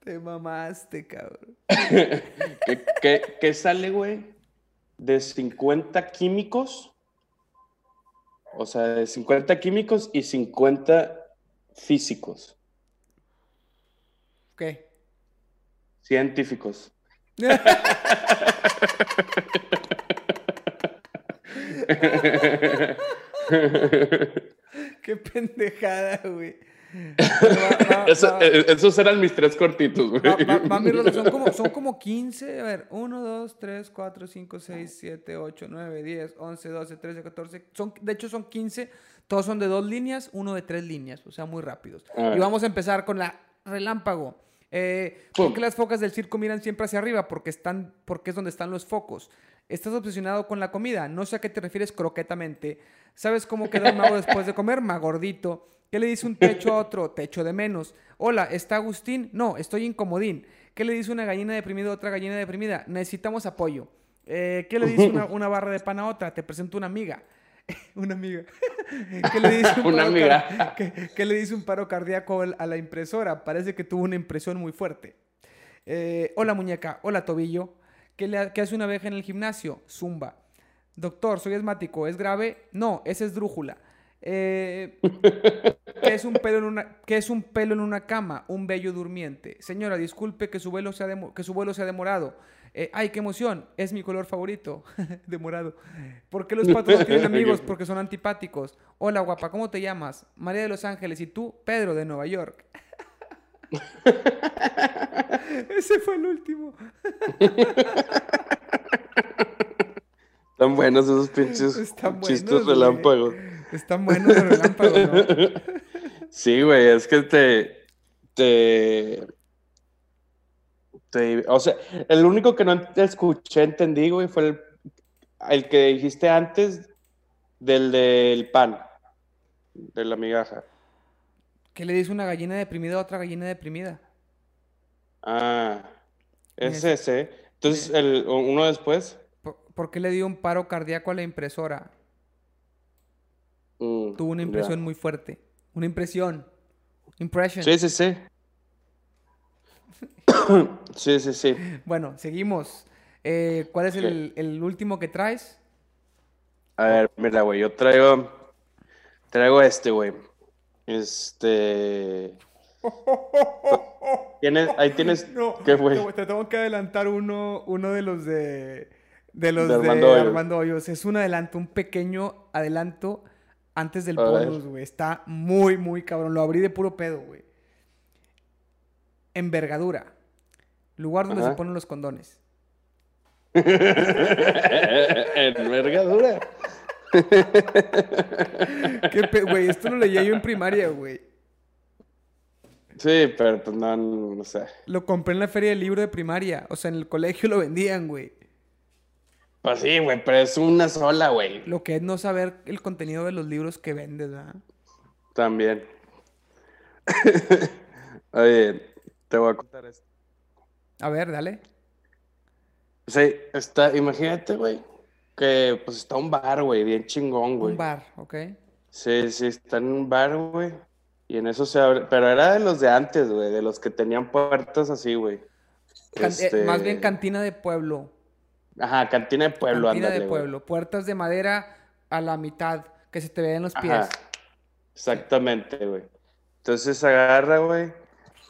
Te mamaste, cabrón. ¿Qué, qué sale, güey? De 50 químicos o sea, de 50 químicos y 50 físicos. ¿Qué? Científicos. Qué pendejada, güey. Eh, esos eran mis tres cortitos, güey. son, como, son como 15. A ver, 1, 2, 3, 4, 5, 6, 7, 8, 9, 10, 11, 12, 13, 14. Son, de hecho, son 15. Todos son de dos líneas, uno de tres líneas. O sea, muy rápidos. Y vamos a empezar con la relámpago. Eh, ¿Por qué las focas del circo miran siempre hacia arriba? Porque, están, porque es donde están los focos. ¿Estás obsesionado con la comida? No sé a qué te refieres croquetamente. ¿Sabes cómo queda un mago después de comer? Magordito. ¿Qué le dice un techo a otro? Techo de menos. Hola, ¿está Agustín? No, estoy incomodín. ¿Qué le dice una gallina deprimida a otra gallina deprimida? Necesitamos apoyo. Eh, ¿Qué le dice una, barra de pan a otra? Te presento una amiga. una amiga. ¿Qué le dice un una amiga. ¿qué, le dice un paro cardíaco a la impresora? Parece que tuvo una impresión muy fuerte. Eh, hola muñeca, hola tobillo. ¿Qué, le, ¿Qué hace una abeja en el gimnasio? Zumba. Doctor, soy asmático. ¿Es grave? No, es esdrújula. Eh, ¿qué, es un pelo en una, es un pelo en una cama? Un bello durmiente. Señora, disculpe que su vuelo sea, que su vuelo sea demorado. Eh, ay, qué emoción, es mi color favorito. demorado. ¿Por qué los patos no tienen amigos? Porque son antipáticos. Hola, guapa, ¿cómo te llamas? María de Los Ángeles. ¿Y tú? Pedro de Nueva York. Ese fue el último. Están buenos esos pinches chistes relámpagos. Están buenos los relámpagos, ¿no? Sí, güey, es que te, te, te, O sea, el único que no escuché, entendí, güey, fue el, el que dijiste antes del del pan, de la migaja. ¿Qué le dice una gallina deprimida a otra gallina deprimida? Ah, es ese. Entonces, el, uno después. ¿Por, qué le dio un paro cardíaco a la impresora? Mm, Tuvo una impresión muy fuerte. Una impresión. Impression. Sí, sí, sí. sí, sí, sí. Bueno, seguimos. Eh, ¿Cuál es el, el, último que traes? A ver, mira, güey, yo traigo. Traigo este, güey. Este. ¿Tienes, ahí tienes. No, ¿Qué fue? te tengo que adelantar uno, uno de los de. De los de, Armando, Hoyos. Es un adelanto, un pequeño adelanto antes del bonus, güey. Está muy, muy cabrón. Lo abrí de puro pedo, güey. Envergadura. Lugar donde se ponen los condones. Envergadura. ¿Qué güey? Esto lo leía yo en primaria, güey. Sí, pero pues no, no sé. Lo compré en la feria del libro de primaria. O sea, en el colegio lo vendían, güey. Pues sí, güey, pero es una sola, güey. Lo que es no saber el contenido de los libros que vendes, ¿verdad? También. Oye, te voy a contar esto. A ver, dale. Sí, está, imagínate, güey, que pues está un bar, güey, bien chingón, güey. Un bar, ok. Sí, sí, está en un bar, güey. Y en eso se abre, pero era de los de antes, güey, de los que tenían puertas así, güey. Eh, más bien este cantina de pueblo. Ajá, cantina de pueblo, Cantina de pueblo. Puertas de madera a la mitad, que se te vean los pies. Exactamente, güey. Entonces agarra, güey,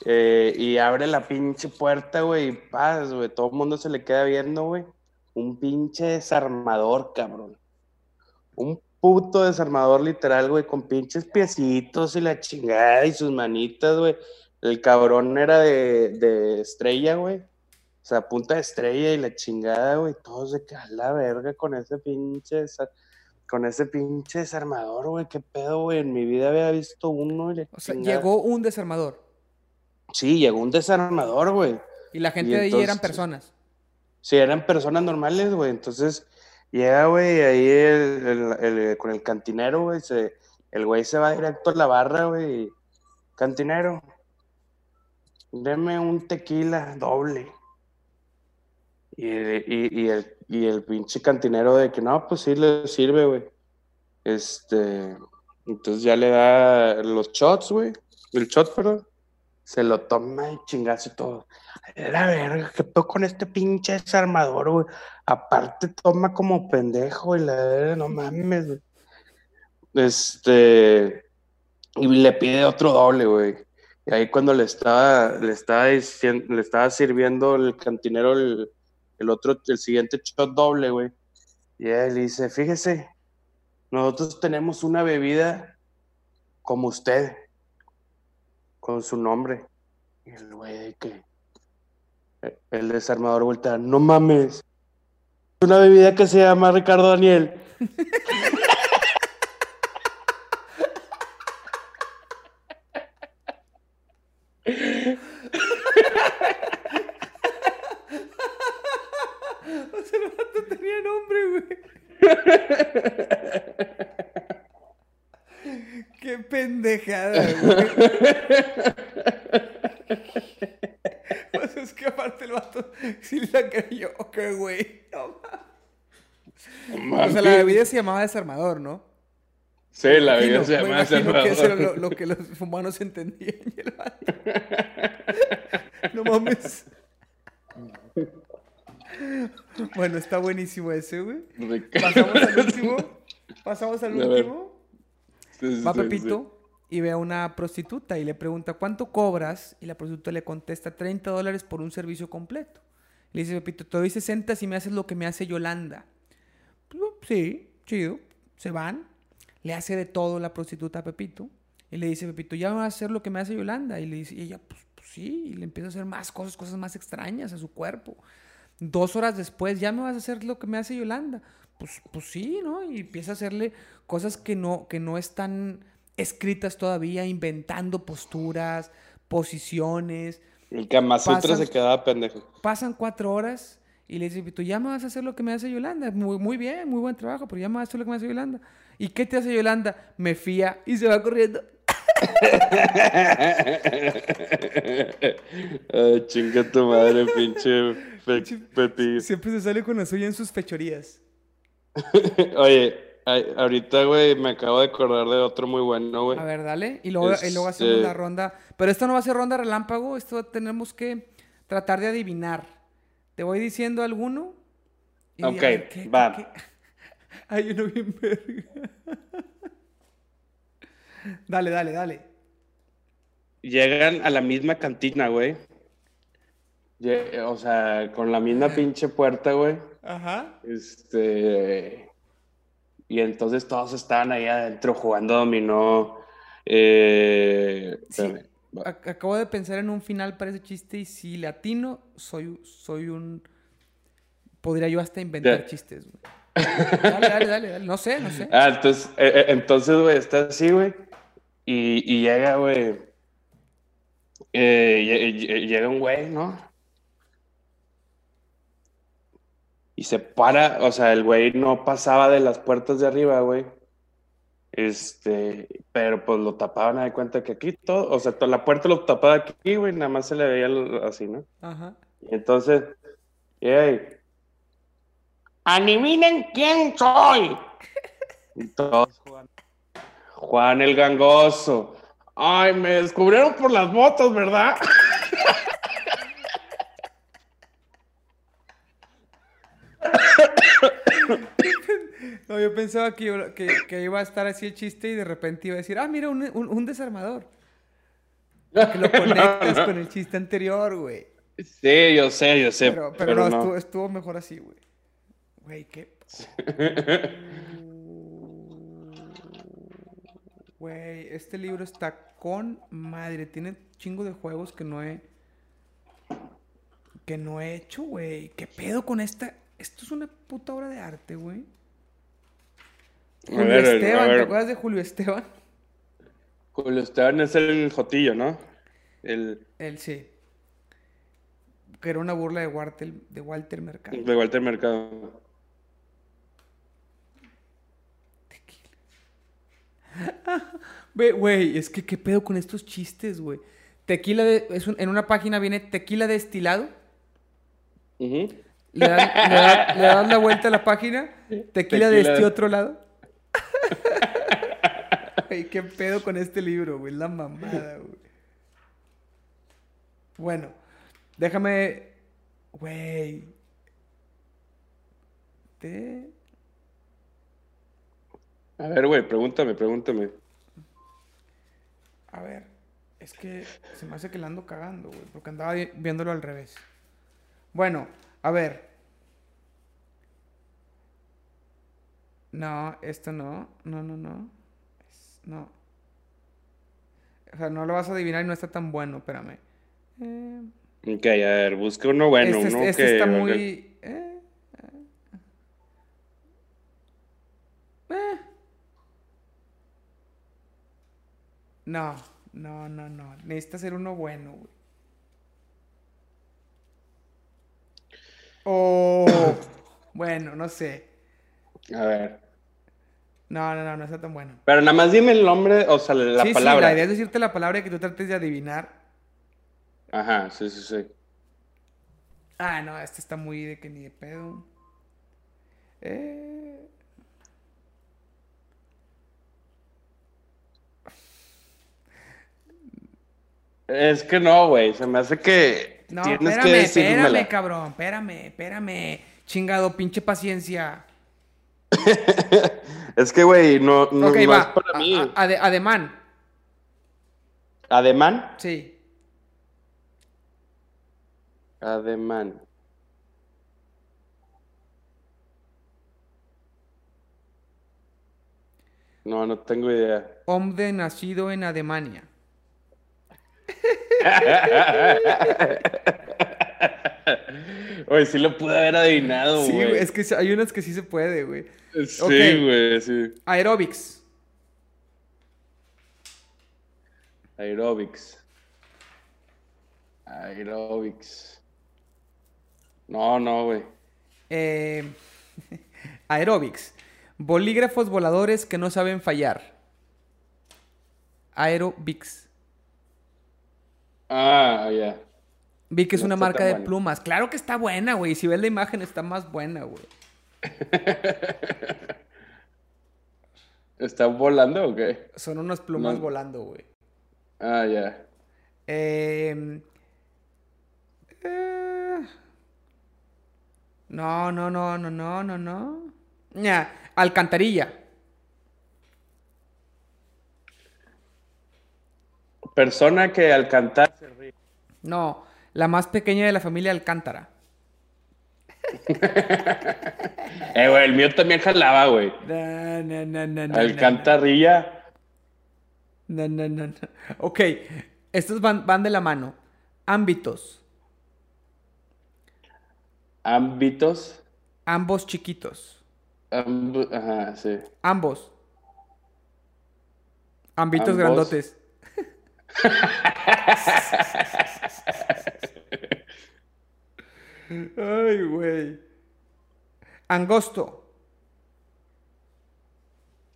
eh, y abre la pinche puerta, güey, y paz, güey. Todo el mundo se le queda viendo, güey. Un pinche desarmador, cabrón. Un puto desarmador literal, güey, con pinches piecitos y la chingada y sus manitas, güey. El cabrón era de, estrella, güey. O sea, punta de estrella y la chingada, güey. Todos de que a la verga con ese pinche, con ese pinche desarmador, güey. Qué pedo, güey. En mi vida había visto uno. o sea, llegó un desarmador. Sí, llegó un desarmador, güey. Y la gente de ahí eran personas. Sí, eran personas normales, güey. Entonces, llega, güey, ahí el, con el cantinero, güey. el güey se va directo a la barra, güey. Cantinero, deme un tequila doble. Y, el, y el pinche cantinero de que no, pues sí le sirve, güey. Este, entonces ya le da los shots, güey. El shot, perdón. Se lo toma y chingazo y todo. La verga, que todo con este pinche desarmador, güey. Aparte toma como pendejo y la verga, no mames, güey. Este, y le pide otro doble, güey. Y ahí cuando le estaba, le estaba diciendo, le estaba sirviendo el cantinero el, otro, el siguiente shot doble, güey. Y él dice, fíjese, nosotros tenemos una bebida como usted, con su nombre. Y el güey que el desarmador vuelta, no mames. Una bebida que se llama Ricardo Daniel. Qué pendejada, güey. pues es que aparte el vato sí la creyó, güey. No, o sea, la bebida se llamaba desarmador, ¿no? Sí, la bebida se llamaba desarmador. Que eso era lo, que los humanos entendían. no mames. Bueno, está buenísimo ese, güey. Pasamos al último. Pasamos al último. Va Pepito y ve a una prostituta y le pregunta, ¿cuánto cobras? Y la prostituta le contesta, 30 dólares por un servicio completo. Le dice Pepito, te doy 60 si me haces lo que me hace Yolanda. Pues, sí, chido. Se van. Le hace de todo la prostituta a Pepito. Y le dice Pepito, ya va a hacer lo que me hace Yolanda. Y le dice, y ella, pues, pues sí. Y le empieza a hacer más cosas, cosas más extrañas a su cuerpo. Dos horas después, ya me vas a hacer lo que me hace Yolanda. Pues, pues sí, ¿no? Y empieza a hacerle cosas que no, que no están escritas todavía, inventando posturas, posiciones. El Kama Sutra se quedaba pendejo. Pasan cuatro horas y le dice, tú ya me vas a hacer lo que me hace Yolanda. Muy, muy bien, muy buen trabajo, pero ya me vas a hacer lo que me hace Yolanda. ¿Y qué te hace Yolanda? Me fía y se va corriendo. Ay, chinga tu madre, pinche Pepi. Siempre se sale con la suya en sus fechorías. Oye, ahorita, güey, me acabo de acordar de otro muy bueno, güey. A ver, dale. Y luego, y luego hacemos la este ronda. Pero esto no va a ser ronda relámpago, esto tenemos que tratar de adivinar. Te voy diciendo alguno. ok, va. Hay uno bien verga. dale, dale, dale. Llegan a la misma cantina, güey. O sea, con la misma pinche puerta, güey. Ajá. Este. Y entonces todos estaban ahí adentro jugando dominó. Eh, acabo de pensar en un final para ese chiste y si latino, soy, soy un... Podría yo hasta inventar chistes, güey. Dale, dale, dale, No sé, no sé. Ah, entonces, eh, eh, entonces, güey, está así, güey. Y, y llega, güey. llega un güey, ¿no? Y se para, o sea, el güey no pasaba de las puertas de arriba, güey. Este, pero pues lo tapaban, a de cuenta que aquí todo, o sea, toda la puerta lo tapaba aquí, güey, nada más se le veía así, ¿no? Ajá. Y entonces, hey, adivinen quién soy. Y todos Juan, Juan el gangoso. Ay, me descubrieron por las motos, ¿verdad? No, yo pensaba que, que, iba a estar así el chiste y de repente iba a decir, ah, mira, un, un, desarmador. Que lo conectas con el chiste anterior, güey. Sí, yo sé, yo sé. Pero, no, Estuvo, estuvo, mejor así, güey. Güey, qué. Güey, este libro está con madre. Tiene chingo de juegos que no he. Que no he hecho, güey. ¿Qué pedo con esta? Esto es una puta obra de arte, güey. Julio Esteban, ¿te acuerdas de Julio Esteban? Julio Esteban es el Jotillo, ¿no? El... El sí. Que era una burla de Walter, de Walter Mercado. De Walter Mercado. Güey, es que qué pedo con estos chistes, güey. Tequila de, en una página viene tequila destilado. le, das la vuelta a la página. Tequila, de este otro lado. Güey, qué pedo con este libro, güey. La mamada, güey. Bueno, déjame. Güey. Te... A ver, güey, pregúntame, pregúntame. A ver, es que se me hace que la ando cagando, güey, porque andaba viéndolo al revés. Bueno, a ver. No, esto no. No, no, no. No. O sea, no lo vas a adivinar y no está tan bueno, espérame. Eh... Ok, a ver, busca uno bueno. Este, uno este está muy. Eh, No, no, no, no. Necesita ser uno bueno, güey. Oh, bueno, no sé. A ver. No, no, no, no está tan bueno. Pero nada más dime el nombre, o sea, la palabra. Sí, la idea es decirte la palabra y que tú trates de adivinar. Ajá, sí, sí, sí. Ah, no, este está muy de que ni de pedo. Eh... Es que no, güey. Se me hace que. No, tienes espérame, que espérame, cabrón. Espérame, espérame. Chingado, pinche paciencia. es que, güey, no, no, es para mí. ademán. ¿Ademán? Sí. Ademán. No, no tengo idea. Hombre nacido en Alemania. Oye, sí lo pude haber adivinado, güey. Sí, es que hay unas que sí se puede, güey. Sí, güey, sí. Aerobics. Aerobics. Aerobics. No, no, güey. Eh, aerobics. Bolígrafos voladores que no saben fallar. Aerobics. Ah, ya. Vi que es una marca de plumas. Claro que está buena, güey. Si ves la imagen, está más buena, güey. ¿Están volando o qué? Son unas plumas volando, güey. Ah, ya. Em, eh, no, no, no, no, no, no, no. Alcantarilla. Persona que al cantar se ríe. No, la más pequeña de la familia Alcántara. eh, güey, el mío también jalaba, güey. No, no, no, no. No, no, no, no. Ok, estos van, van de la mano. Ámbitos. Ámbitos. Ambos chiquitos. Ajá, sí. Ambos. Ámbitos grandotes. Ay, güey. Angosto.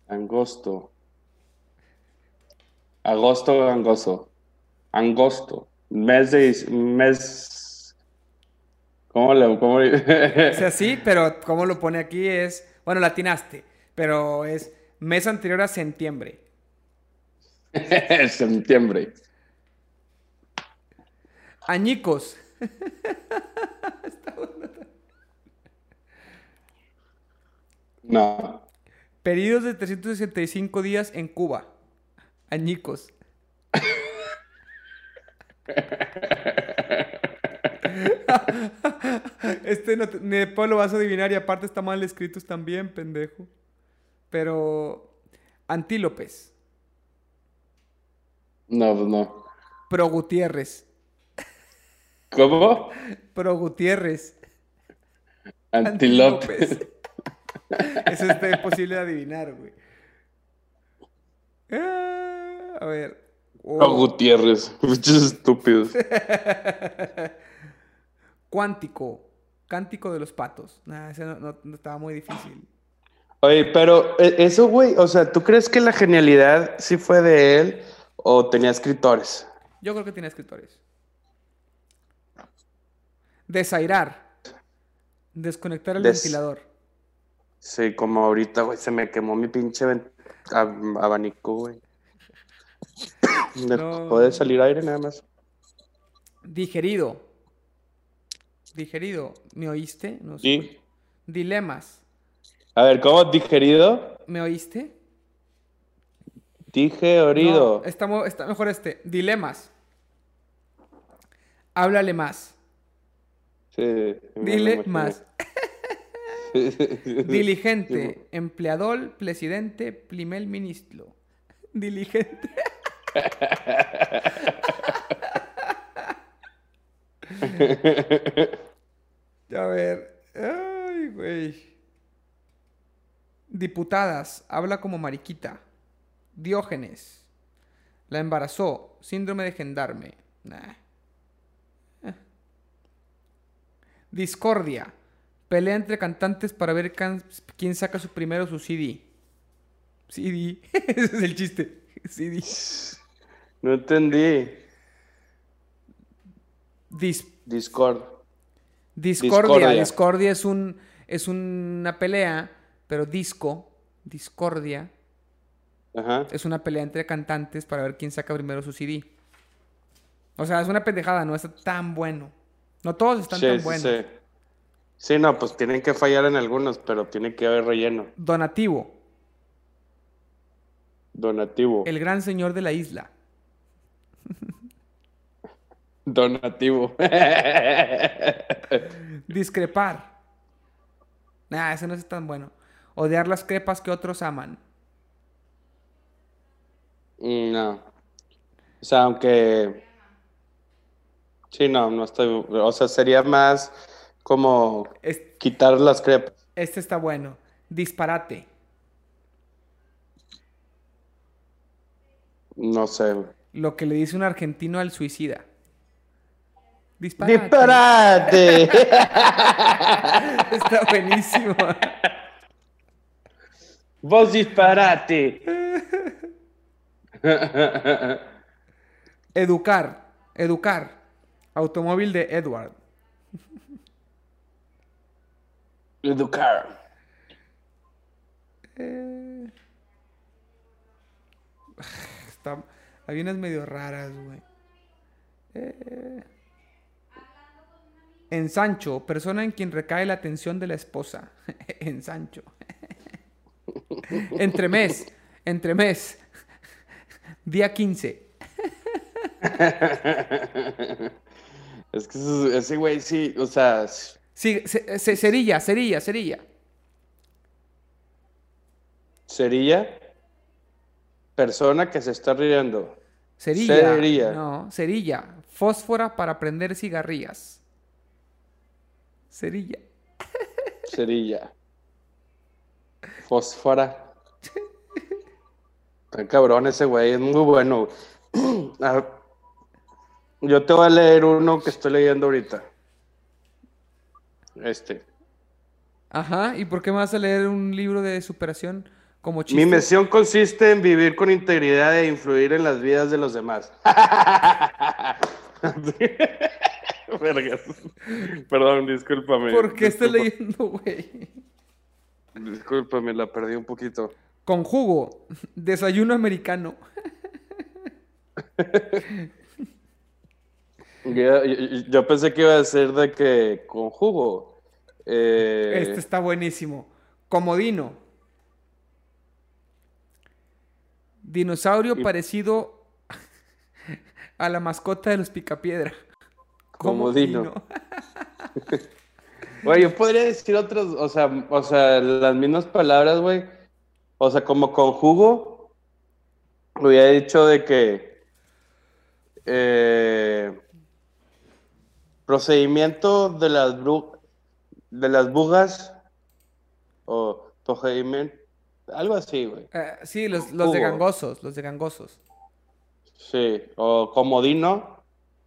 Angosto. Agosto, angosto. Angosto. Mes de. Mes. ¿Cómo lo.? Cómo... o sea, sí, pero como lo pone aquí es. Bueno, latinaste. Pero es mes anterior a septiembre. septiembre. Añicos. Está bueno. No. Pedidos de 365 días en Cuba. Añicos. este no te, ni lo vas a adivinar y aparte está mal escritos también, pendejo. Pero Antílopes. No, pues no. Pro Gutiérrez. ¿Cómo? Pro Gutiérrez. Antilópez. Eso está imposible de adivinar, güey. Ah, a ver. Pro Gutiérrez. Muchos estúpidos. Cuántico. Cántico de los patos. Nah, ese no estaba muy difícil. Oye, pero e, eso, güey, o sea, ¿tú crees que la genialidad sí fue de él o tenía escritores? Yo creo que tenía escritores. Desairar. Desconectar el ventilador. Sí, como ahorita, güey, se me quemó mi pinche abanico, güey. Me puede salir aire nada más. Digerido. Digerido. ¿Me oíste? No sí. Dilemas. A ver, ¿cómo digerido? ¿Me oíste? Digerido. No, está mejor este. Dilemas. Háblale más. Dile más. Diligente, empleador, presidente, primer ministro. Diligente. A ver. Ay, güey. Diputadas, habla como mariquita. Diógenes. La embarazó. Síndrome de gendarme. Nah. Discordia. Pelea entre cantantes para ver quién saca su primero su CD. CD. Ese es el chiste. CD. No entendí. Dis Discord. Discordia. Discordia. Discordia es un es una pelea, pero disco, discordia. Ajá. Es una pelea entre cantantes para ver quién saca primero su CD. O sea, es una pendejada, no está tan bueno. No todos están tan buenos. Sí, no, pues tienen que fallar en algunos, pero tiene que haber relleno. Donativo. Donativo. El gran señor de la isla. Donativo. Discrepar. Nah, ese no es tan bueno. Odiar las crepas que otros aman. Mm, no. O sea, aunque Sí, no, no estoy. O sea, sería más como quitar las crepas. Este está bueno. Disparate. No sé. Lo que le dice un argentino al suicida. Disparate. ¡Disparate! está buenísimo. Vos disparate. educar, educar. Automóvil de Edward. El Ducar. Eh... Está... Hay unas medio raras, güey. Eh, en Sancho, persona en quien recae la atención de la esposa. en Sancho. entremés, entremés. Día 15. Es que ese güey sí, o sea. Sí, Cerilla, Cerilla, Cerilla. Cerilla, persona que se está riendo. Cerilla. Cerilla. No, cerilla. Fósfora para prender cigarrillas. Cerilla. Cerilla. Fósfora. Está cabrón ese güey, es muy bueno. Ah, yo te voy a leer uno que estoy leyendo ahorita. Este. Ajá, ¿y por qué me vas a leer un libro de superación como chiste? Mi misión consiste en vivir con integridad e influir en las vidas de los demás. Vergas. Perdón, discúlpame. ¿Por qué estás leyendo, güey? Discúlpame, la perdí un poquito. Conjugo, desayuno americano. Yo, pensé que iba a decir de que conjugo. Eh, este está buenísimo. Comodino. Dinosaurio parecido a la mascota de los Picapiedra. Comodino. Güey, yo podría decir otros, o sea, o sea, las mismas palabras, güey. O sea, como conjugo, hubiera dicho de que. Eh, procedimiento de las de las bugas o procedimiento, algo así, güey. Eh, sí, los, los de gangosos, los de gangosos. Sí, o comodino,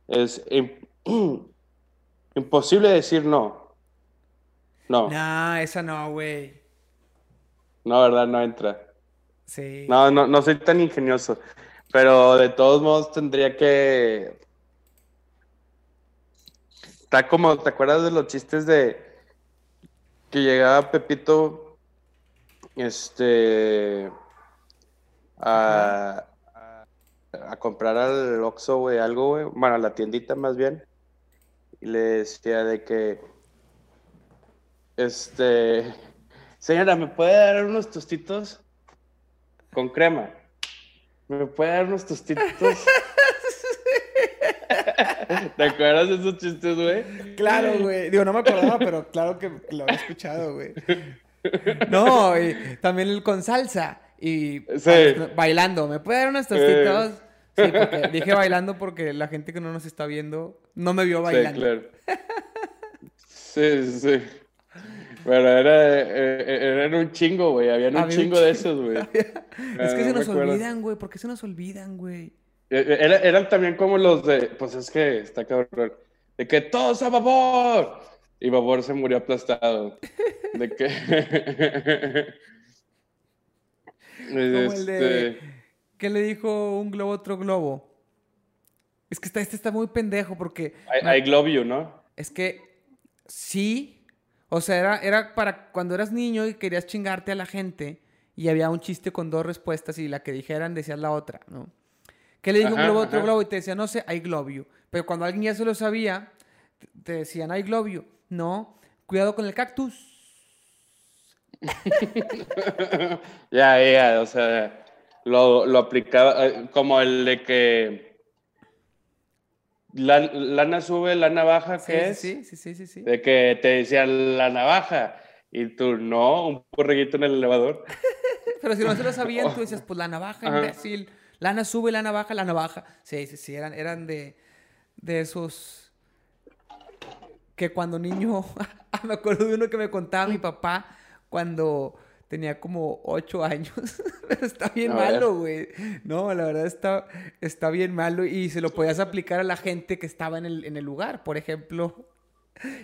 es imposible decir no. No. No, esa no, güey. No, ¿verdad? No entra. Sí. No, no, no soy tan ingenioso. Pero de todos modos tendría que. Está como, ¿te acuerdas de los chistes de que llegaba Pepito este a, a comprar al Oxxo, güey, algo, güey, bueno, a la tiendita más bien, y le decía de que, este, señora, ¿me puede dar unos tostitos con crema? ¿Me puede dar unos tostitos? ¿Te acuerdas de esos chistes, güey? Claro, güey. Digo, no me acordaba, pero claro que lo había escuchado, güey. No, y también con salsa. Y bailando. ¿Me puede dar unos tostitos? Sí, porque dije bailando porque la gente que no nos está viendo no me vio bailando. Sí, claro. Sí, sí. Pero era, eh, era, un chingo, güey. Habían un, chingo, de esos, güey. Es que se nos olvidan, güey. ¿Por qué se nos olvidan, güey? Eh, eh, eran también como los de. Pues es que está cabrón. De que todos a babor. Y babor se murió aplastado. De que. Como el de, este, ¿Qué le dijo un globo a otro globo? Es que este está muy pendejo porque... I, globo you, ¿no? Es que sí. O sea, era, era para cuando eras niño y querías chingarte a la gente y había un chiste con dos respuestas y la que dijeran decías la otra, ¿no? ¿Qué le dijo un globo a otro globo? Y te decía, no sé, I globo you. Pero cuando alguien ya se lo sabía, te decían, I globo you. No, cuidado con el cactus. ya, ya, o sea, lo, aplicaba eh, como el de que la, lana sube, lana baja, ¿qué es? Sí, sí, sí, sí, sí. De que te decían la navaja y tú no, un porreguito en el elevador. Pero si no se lo sabían, tú decías, pues la navaja, imbécil. Lana sube, lana baja, la navaja. Sí, sí, sí, eran, eran de, de esos que cuando niño, me acuerdo de uno que me contaba mi papá cuando tenía como ocho años. Pero está bien malo, güey. No, la verdad está, está bien malo y se lo podías aplicar a la gente que estaba en el, en el lugar. Por ejemplo,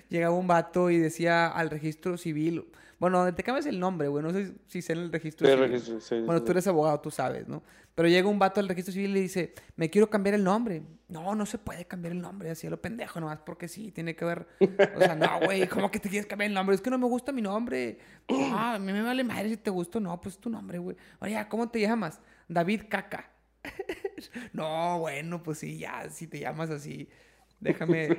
llegaba un vato y decía al registro civil, bueno, te cambias el nombre, güey. No sé si sé en el registro civil. bueno, tú eres abogado, tú sabes, ¿no? Pero llega un vato al registro civil y le dice, me quiero cambiar el nombre. No, no se puede cambiar el nombre, así a lo pendejo, nomás porque sí, tiene que ver. O sea, no, güey, ¿cómo que te quieres cambiar el nombre? Es que no me gusta mi nombre. Ah, a mí me vale madre si te gusta o no, pues tu nombre, güey. Oye, ¿cómo te llamas? David Caca. no, bueno, pues sí, ya, si te llamas así. Déjame,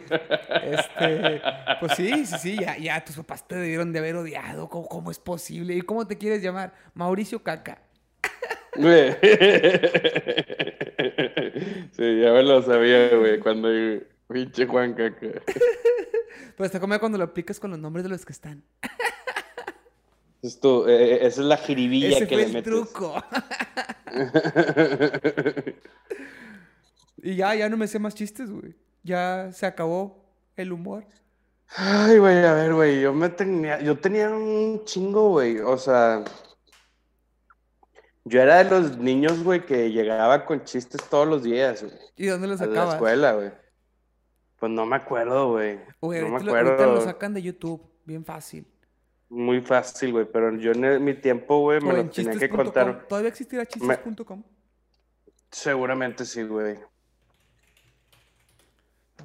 este, pues sí, sí, sí, ya, ya tus papás te debieron de haber odiado, ¿cómo, cómo es posible? ¿Y cómo te quieres llamar? Mauricio Caca. sí, ya me lo sabía, güey, cuando pinche Juan Caca. Pero está como cuando lo aplicas con los nombres de los que están. Esto, eh, eh, esa es la jiribilla Ese que fue le el truco. y ya, ya no me sé más chistes, güey. Ya se acabó el humor. Ay, güey, a ver, güey, yo me tenía, yo tenía un chingo, güey, o sea, yo era de los niños, güey, que llegaba con chistes todos los días, güey. ¿Y dónde los sacabas? A la escuela, güey. Pues no me acuerdo, güey. Güey, no me acuerdo. ahorita lo sacan de YouTube, bien fácil. Muy fácil, güey, pero yo en mi tiempo, güey, me lo tenía que contar. ¿Todavía existirá chistes.com? Seguramente sí, güey.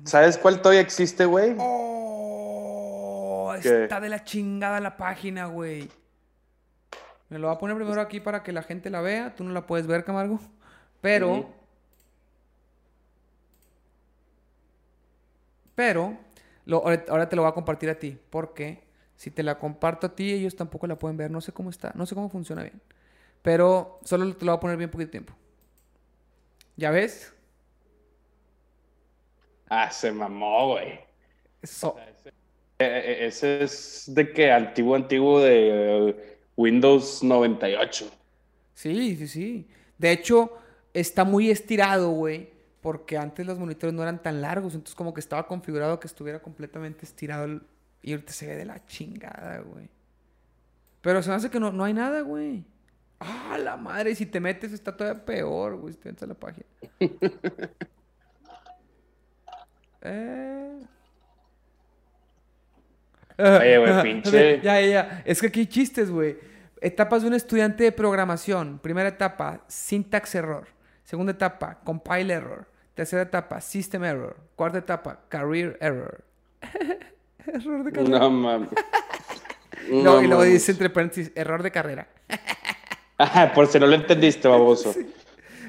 ¿Sabes cuál todavía existe, güey? Oh, está de la chingada la página, güey. Me lo voy a poner primero aquí para que la gente la vea. Tú no la puedes ver, Camargo. Pero. Pero. ahora te lo voy a compartir a ti. Porque si te la comparto a ti, ellos tampoco la pueden ver. No sé cómo está. No sé cómo funciona bien. Pero solo te lo voy a poner bien poquito tiempo. ¿Ya ves? Ah, se mamó, güey. Eso. E, e, ese, es de que antiguo, antiguo de Windows 98. Sí, sí, sí. De hecho, está muy estirado, güey. Porque antes los monitores no eran tan largos. Entonces, como que estaba configurado que estuviera completamente estirado. Y ahorita se ve de la chingada, güey. Pero se me hace que no, no hay nada, güey. Ah, la madre, si te metes está todavía peor, güey. Si te la página. eh. Oye, güey, pinche. Ya, ya, ya. Es que aquí hay chistes, güey. Etapas de un estudiante de programación. Primera etapa, syntax error. Segunda etapa, compile error. Tercera etapa, system error. Cuarta etapa, career error. error de carrera. No mames. no, y luego dice entre paréntesis, error de carrera. Ajá, por si no lo entendiste, baboso.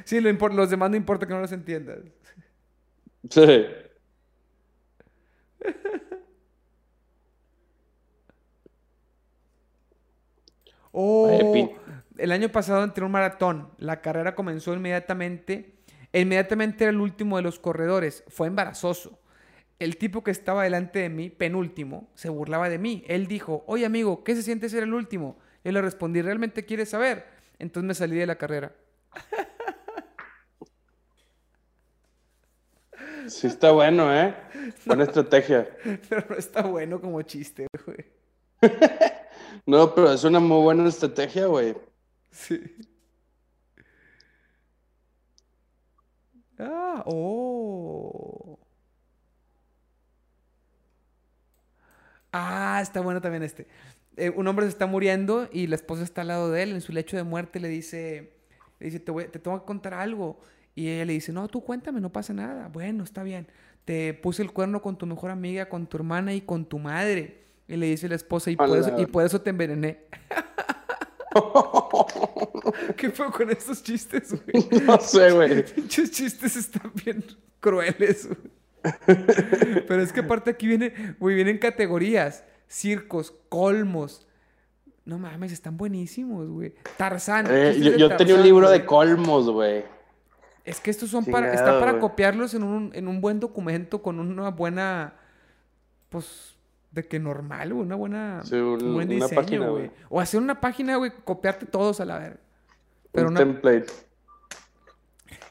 Sí, los demás no importa que no los entiendas. Sí. Oh, el año pasado entré un maratón. La carrera comenzó inmediatamente. Inmediatamente era el último de los corredores. Fue embarazoso. El tipo que estaba delante de mí, penúltimo, se burlaba de mí. Él dijo, oye amigo, ¿qué se siente ser el último? Yo le respondí, ¿realmente quieres saber? Entonces me salí de la carrera. Sí está bueno, ¿eh? Buena estrategia. Pero no está bueno como chiste, güey. no, pero es una muy buena estrategia, güey. Sí. Ah, oh. Ah, está bueno también este. Eh, un hombre se está muriendo y la esposa está al lado de él en su lecho de muerte le dice, le dice, te, te tengo que contar algo. Y ella le dice, no, tú cuéntame, no pasa nada. Bueno, está bien. Te puse el cuerno con tu mejor amiga, con tu hermana y con tu madre. Y le dice la esposa, y, por eso, y por eso te envenené. ¿Qué fue con estos chistes, güey? No sé, güey. Muchos chistes están bien crueles, Pero es que aparte aquí viene, güey, vienen categorías circos, colmos. No mames, están buenísimos, güey. Tarzán. Eh, yo, tenía un libro de colmos, güey. Es que estos son para. Está para copiarlos en un, en un buen documento con una buena. Pues. De que normal, güey. Una buena. un, buen diseño, güey. O hacer una página, güey. Copiarte todos a la ver. Pero un template.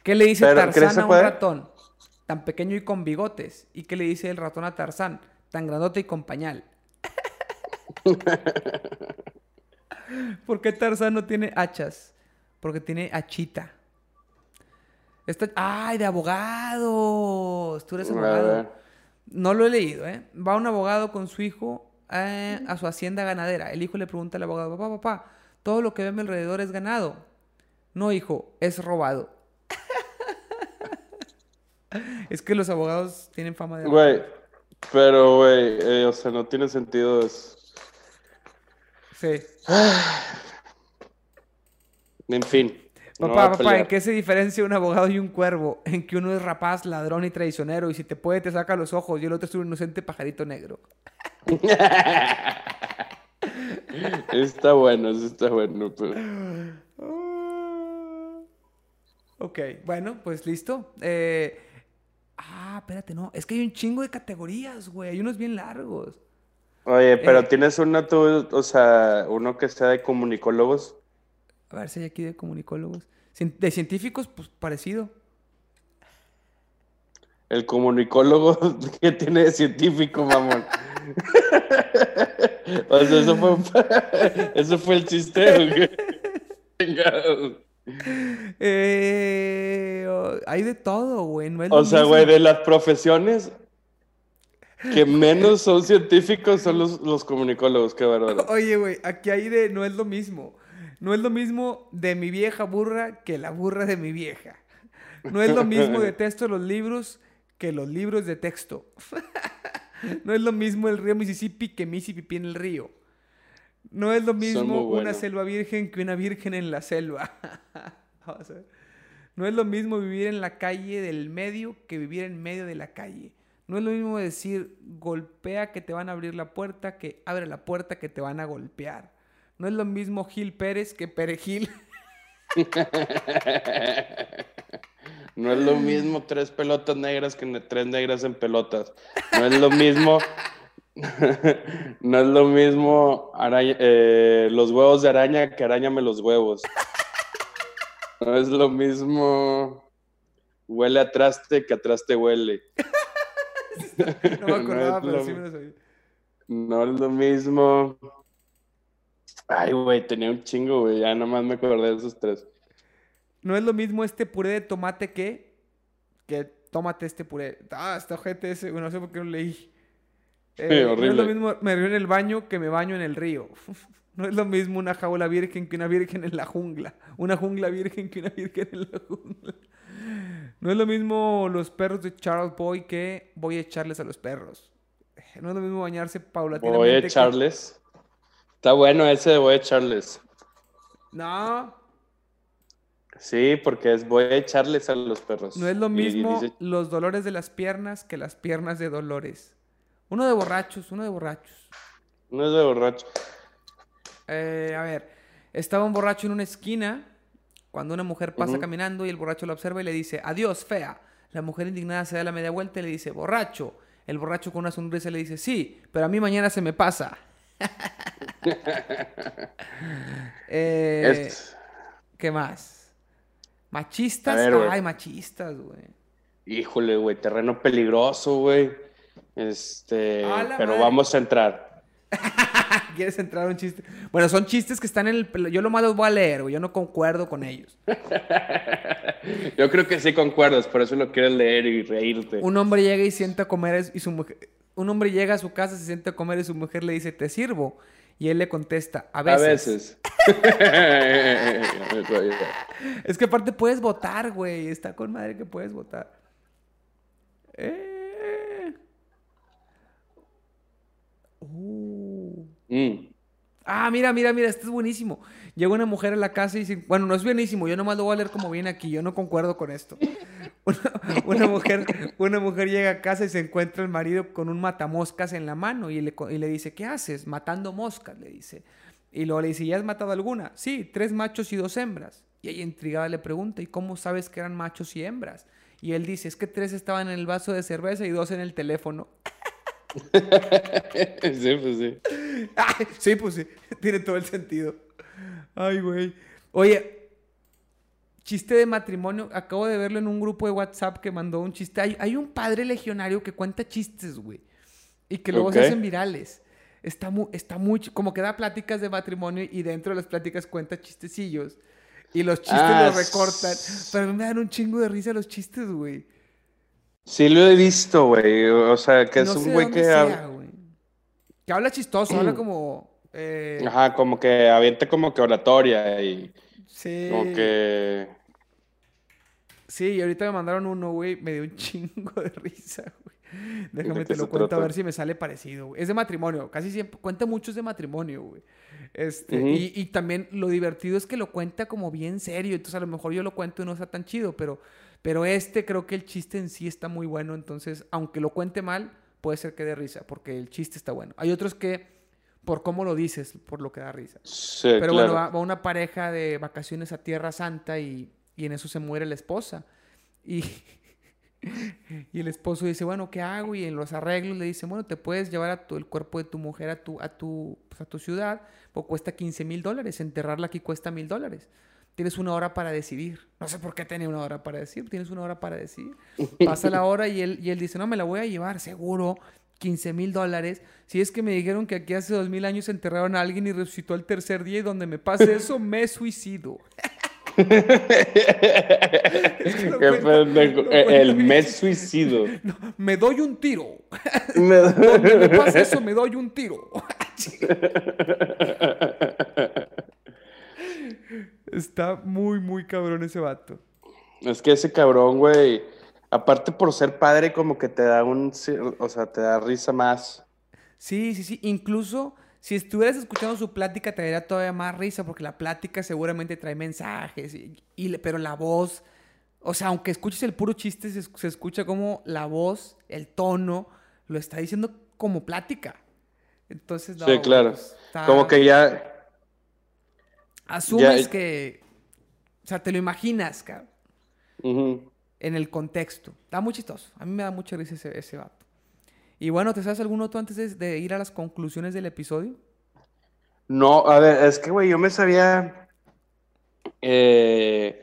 ¿Qué le dice Tarzán a un ratón? Tan pequeño y con bigotes. ¿Y qué le dice el ratón a Tarzán? Tan grandote y con pañal. ¿Por qué Tarzán no tiene hachas? Porque tiene hachita. ¡Ay, de abogados! Tú eres abogado. No lo he leído, ¿eh? Va un abogado con su hijo eh, a su hacienda ganadera. El hijo le pregunta al abogado, papá, papá, todo lo que ve a mi alrededor es ganado. No, hijo, es robado. es que los abogados tienen fama de... Güey, pero, güey, eh, o sea, no tiene sentido eso. Sí. En fin. Papá, papá, ¿en qué se diferencia un abogado y un cuervo? En que uno es rapaz, ladrón y traicionero, y si te puede te saca los ojos, y el otro es un inocente pajarito negro. está bueno, eso está bueno. Ok, bueno, pues listo. Eh... Ah, espérate, no. Es que hay un chingo de categorías, güey. Hay unos bien largos. Oye, pero eh, tienes uno tú, o sea, uno que sea de comunicólogos. A ver si hay aquí de comunicólogos. De científicos, pues parecido. El comunicólogo que tiene de científico, mamón. o sea, eso fue, eso fue el chiste. eh, hay de todo, güey. o sea, güey, de las profesiones, que menos son científicos son los, comunicólogos, qué bárbaro. Oye, güey, aquí hay de no es lo mismo. No es lo mismo de mi vieja burra que la burra de mi vieja. No es lo mismo de texto los libros que los libros de texto. no es lo mismo el río Mississippi que Mississippi en el río. No es lo mismo una selva virgen que una virgen en la selva. No es lo mismo vivir en la calle del medio que vivir en medio de la calle. No es lo mismo decir golpea que te van a abrir la puerta que abre la puerta que te van a golpear. No es lo mismo Gil Pérez que Perejil. No es lo mismo tres pelotas negras que tres negras en pelotas. No es lo mismo. no es lo mismo eh, los huevos de araña que arañame los huevos. No es lo mismo huele a traste que a traste huele. no me acordaba, pero sí me lo sabía. No es lo mismo. Ay, güey, tenía un chingo, güey. Ya nomás me acordé de esos tres. No es lo mismo este puré de tomate que. Que tómate este puré. Ah, esta gente ese, no sé por qué lo leí. Eh, no es lo mismo me río en el baño que me baño en el río. No es lo mismo una jaula virgen que una virgen en la jungla. Una jungla virgen que una virgen en la jungla. No es lo mismo los perros de Charles Boy que voy a echarles a los perros. No es lo mismo bañarse paulatinamente. Voy a echarles. Está bueno ese de voy a echarles. No. Sí, porque es voy a echarles a los perros. No es lo mismo los dolores de las piernas que las piernas de dolores. Uno de borrachos, uno de borrachos. Uno de borrachos. Eh, a ver, estaba un borracho en una esquina cuando una mujer pasa caminando y el borracho la observa y le dice, adiós, fea. La mujer indignada se da la media vuelta y le dice, borracho. El borracho con una sonrisa le dice, sí, pero a mí mañana se me pasa. Eh, ¿Qué más? Machistas. Ay, machistas, güey. Híjole, güey, terreno peligroso, güey. Este, pero vamos a entrar. ¿Quieres entrar un chiste? Bueno, son chistes que están en el... Yo lo más los voy a leer, güey. Yo no concuerdo con ellos. yo creo que sí concuerdas, por eso lo quieres leer y reírte. Un hombre llega y sienta a comer y su mujer... Un hombre llega a su casa, se sienta a comer y su mujer le dice, ¿te sirvo? Y él le contesta, a veces. A veces. es que aparte puedes votar, güey. Está con madre que puedes votar. Eh. Uh. Mm. Ah, mira, mira, mira, esto es buenísimo. Llega una mujer a la casa y dice, bueno, no es buenísimo, yo nomás lo voy a leer como viene aquí, yo no concuerdo con esto. Una, mujer, una mujer llega a casa y se encuentra el marido con un matamoscas en la mano y le, y le dice, ¿qué haces? Matando moscas, le dice. Y luego le dice, ¿ya has matado alguna? Sí, tres machos y dos hembras. Y ella intrigada le pregunta, ¿y cómo sabes que eran machos y hembras? Y él dice, es que tres estaban en el vaso de cerveza y dos en el teléfono. sí, pues sí. sí, pues sí. Tiene todo el sentido. Ay, güey. Oye, chiste de matrimonio. Acabo de verlo en un grupo de WhatsApp que mandó un chiste. Hay, un padre legionario que cuenta chistes, güey. Y que luego se hacen virales. Está muy, está muy, como que da pláticas de matrimonio y dentro de las pláticas cuenta chistecillos. Y los chistes ah, los recortan. Pero me dan un chingo de risa los chistes, güey. Sí lo he visto, güey. O sea, que es un güey que... habla... Que habla chistoso, habla como... Eh, Ajá, como que avienta como que oratoria y... Sí. Como que... Sí, y ahorita me mandaron uno, güey. Me dio un chingo de risa, güey. Déjame te lo cuento a ver si me sale parecido, güey. Es de matrimonio. Casi siempre... Cuenta muchos de matrimonio, güey. Este, y, y, también lo divertido es que lo cuenta como bien serio. Entonces a lo mejor yo lo cuento y no está tan chido, pero... Pero este creo que el chiste en sí está muy bueno. Entonces, aunque lo cuente mal, puede ser que dé risa, porque el chiste está bueno. Hay otros que, por cómo lo dices, por lo que da risa. Pero bueno, va, una pareja de vacaciones a Tierra Santa y, en eso se muere la esposa. Y, y el esposo dice, bueno, ¿qué hago? Y en los arreglos le dice, bueno, te puedes llevar a el cuerpo de tu mujer a tu, a tu, pues, a tu ciudad, o cuesta 15 mil dólares. Enterrarla aquí cuesta mil dólares. Tienes una hora para decidir. No sé por qué tenía una hora para decidir. Tienes una hora para decidir. Pasa la hora y él, y él dice, no, me la voy a llevar, seguro. 15 mil dólares. Si es que me dijeron que aquí hace dos mil años enterraron a alguien y resucitó el tercer día y donde me pase eso, me suicido. el mes suicido. me doy un tiro. Me... Donde me pase eso, me doy un tiro. Está muy, muy cabrón ese vato. Es que ese cabrón, güey, aparte por ser padre, como que te da un, o sea, te da risa más. Sí, sí, sí. Incluso si estuvieras escuchando su plática, te daría todavía más risa, porque la plática seguramente trae mensajes, y, pero la voz, o sea, aunque escuches el puro chiste, se, escucha como la voz, el tono, lo está diciendo como plática. Entonces, no, Sí, claro. Pues, como que ya Asumes que. O sea, te lo imaginas, cabrón. En el contexto. Está muy chistoso. A mí me da mucha risa ese, ese vato. Y bueno, ¿te sabes algún otro antes de, ir a las conclusiones del episodio? No, a ver, es que, güey, yo me sabía... Eh...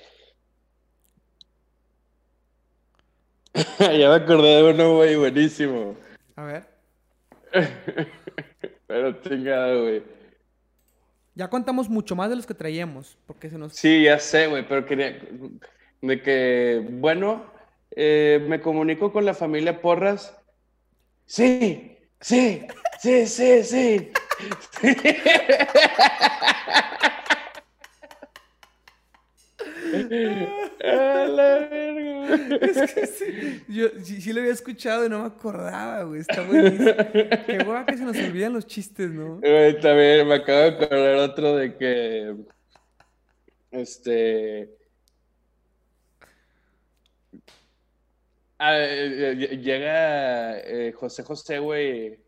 ya me acordé de uno, güey, buenísimo. A ver. Pero chingado, güey. Ya contamos mucho más de los que traíamos, porque se nos... Sí, ya sé, güey, pero quería... De que, bueno, eh, me comunico con la familia Porras. Sí, sí, sí, sí, sí. A la verga. Es que sí, yo sí, lo había escuchado y no me acordaba, güey. Está buenísimo. Qué guay que se nos olvidan los chistes, ¿no? Güey, también me acabo de acordar otro de que. Este. Ah, eh, eh, llega eh, José José, güey.